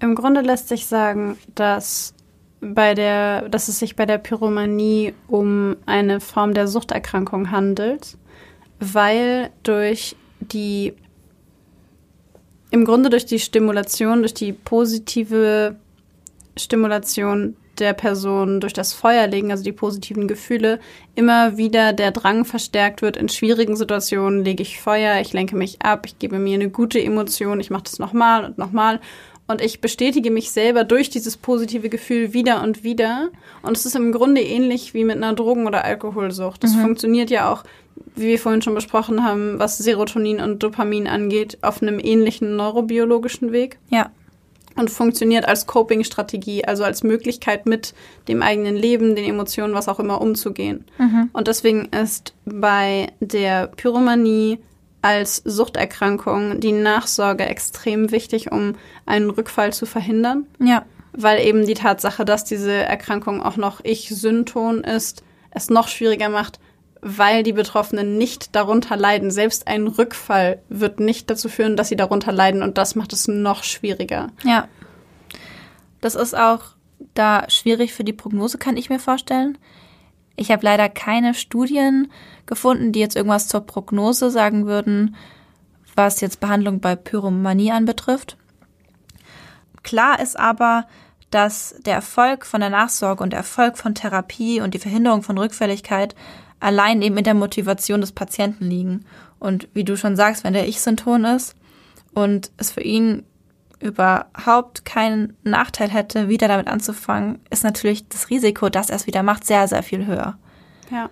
Im Grunde lässt sich sagen, dass bei der, dass es sich bei der Pyromanie um eine Form der Suchterkrankung handelt, weil durch die im Grunde durch die Stimulation, durch die positive Stimulation der Person, durch das Feuerlegen, also die positiven Gefühle, immer wieder der Drang verstärkt wird. In schwierigen Situationen lege ich Feuer, ich lenke mich ab, ich gebe mir eine gute Emotion, ich mache das nochmal und nochmal. Und ich bestätige mich selber durch dieses positive Gefühl wieder und wieder. Und es ist im Grunde ähnlich wie mit einer Drogen- oder Alkoholsucht. Das mhm. funktioniert ja auch, wie wir vorhin schon besprochen haben, was Serotonin und Dopamin angeht, auf einem ähnlichen neurobiologischen Weg. Ja. Und funktioniert als Coping-Strategie, also als Möglichkeit, mit dem eigenen Leben, den Emotionen, was auch immer, umzugehen. Mhm. Und deswegen ist bei der Pyromanie als Suchterkrankung die Nachsorge extrem wichtig, um einen Rückfall zu verhindern. Ja. Weil eben die Tatsache, dass diese Erkrankung auch noch Ich-Synton ist, es noch schwieriger macht, weil die Betroffenen nicht darunter leiden. Selbst ein Rückfall wird nicht dazu führen, dass sie darunter leiden und das macht es noch schwieriger. Ja. Das ist auch da schwierig für die Prognose, kann ich mir vorstellen. Ich habe leider keine Studien gefunden, die jetzt irgendwas zur Prognose sagen würden, was jetzt Behandlung bei Pyromanie anbetrifft. Klar ist aber, dass der Erfolg von der Nachsorge und der Erfolg von Therapie und die Verhinderung von Rückfälligkeit allein eben in der Motivation des Patienten liegen. Und wie du schon sagst, wenn der Ich-Synton ist und es für ihn überhaupt keinen Nachteil hätte, wieder damit anzufangen, ist natürlich das Risiko, dass er es wieder macht, sehr, sehr viel höher. Ja.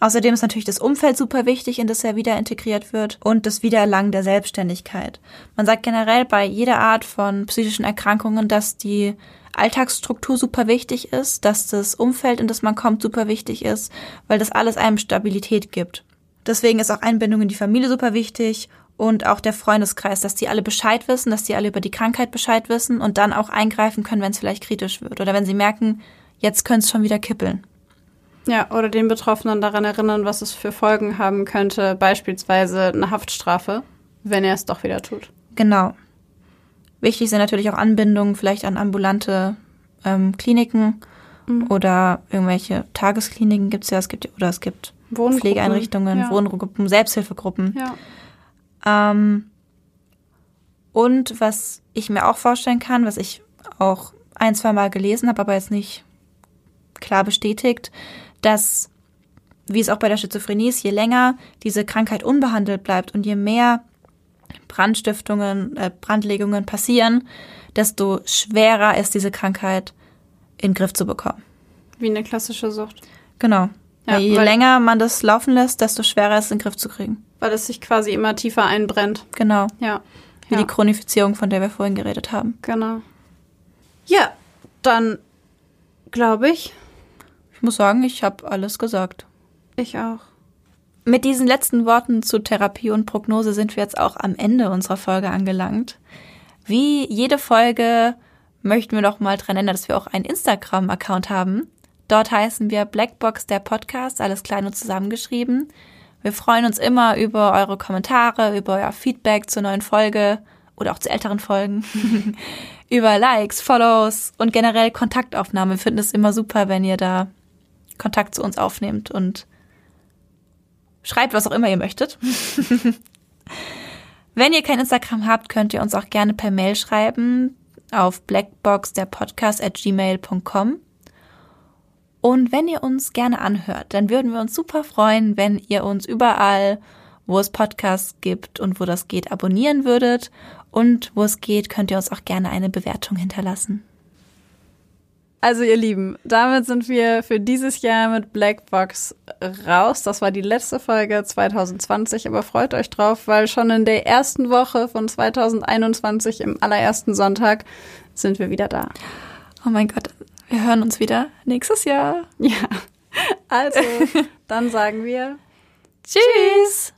Außerdem ist natürlich das Umfeld super wichtig, in das er wieder integriert wird und das Wiedererlangen der Selbstständigkeit. Man sagt generell bei jeder Art von psychischen Erkrankungen, dass die Alltagsstruktur super wichtig ist, dass das Umfeld, in das man kommt, super wichtig ist, weil das alles einem Stabilität gibt. Deswegen ist auch Einbindung in die Familie super wichtig und auch der Freundeskreis, dass die alle Bescheid wissen, dass die alle über die Krankheit Bescheid wissen und dann auch eingreifen können, wenn es vielleicht kritisch wird oder wenn sie merken, jetzt könnte es schon wieder kippeln. Ja, oder den Betroffenen daran erinnern, was es für Folgen haben könnte, beispielsweise eine Haftstrafe, wenn er es doch wieder tut. Genau. Wichtig sind natürlich auch Anbindungen vielleicht an ambulante ähm, Kliniken mhm. oder irgendwelche Tageskliniken gibt es ja, es gibt oder es gibt Pflegeeinrichtungen, ja. Wohngruppen, Selbsthilfegruppen. Ja. Ähm, und was ich mir auch vorstellen kann, was ich auch ein, zwei Mal gelesen habe, aber jetzt nicht klar bestätigt, dass, wie es auch bei der Schizophrenie ist, je länger diese Krankheit unbehandelt bleibt und je mehr Brandstiftungen, äh, Brandlegungen passieren, desto schwerer ist diese Krankheit in den Griff zu bekommen. Wie eine klassische Sucht. Genau. Ja, je länger man das laufen lässt, desto schwerer ist es in den Griff zu kriegen. Weil es sich quasi immer tiefer einbrennt. Genau. Ja. Wie ja. die Chronifizierung, von der wir vorhin geredet haben. Genau. Ja, dann glaube ich. Ich muss sagen, ich habe alles gesagt. Ich auch. Mit diesen letzten Worten zu Therapie und Prognose sind wir jetzt auch am Ende unserer Folge angelangt. Wie jede Folge möchten wir noch mal dran erinnern, dass wir auch einen Instagram-Account haben. Dort heißen wir Blackbox der Podcast, alles klein und zusammengeschrieben. Wir freuen uns immer über eure Kommentare, über euer Feedback zur neuen Folge oder auch zu älteren Folgen, über Likes, Follows und generell Kontaktaufnahme. Wir finden es immer super, wenn ihr da Kontakt zu uns aufnehmt und schreibt, was auch immer ihr möchtet. wenn ihr kein Instagram habt, könnt ihr uns auch gerne per Mail schreiben auf blackbox at gmail.com. Und wenn ihr uns gerne anhört, dann würden wir uns super freuen, wenn ihr uns überall, wo es Podcasts gibt und wo das geht, abonnieren würdet. Und wo es geht, könnt ihr uns auch gerne eine Bewertung hinterlassen. Also ihr Lieben, damit sind wir für dieses Jahr mit Blackbox raus. Das war die letzte Folge 2020, aber freut euch drauf, weil schon in der ersten Woche von 2021, im allerersten Sonntag, sind wir wieder da. Oh mein Gott, wir hören uns wieder nächstes Jahr. Ja, also dann sagen wir Tschüss.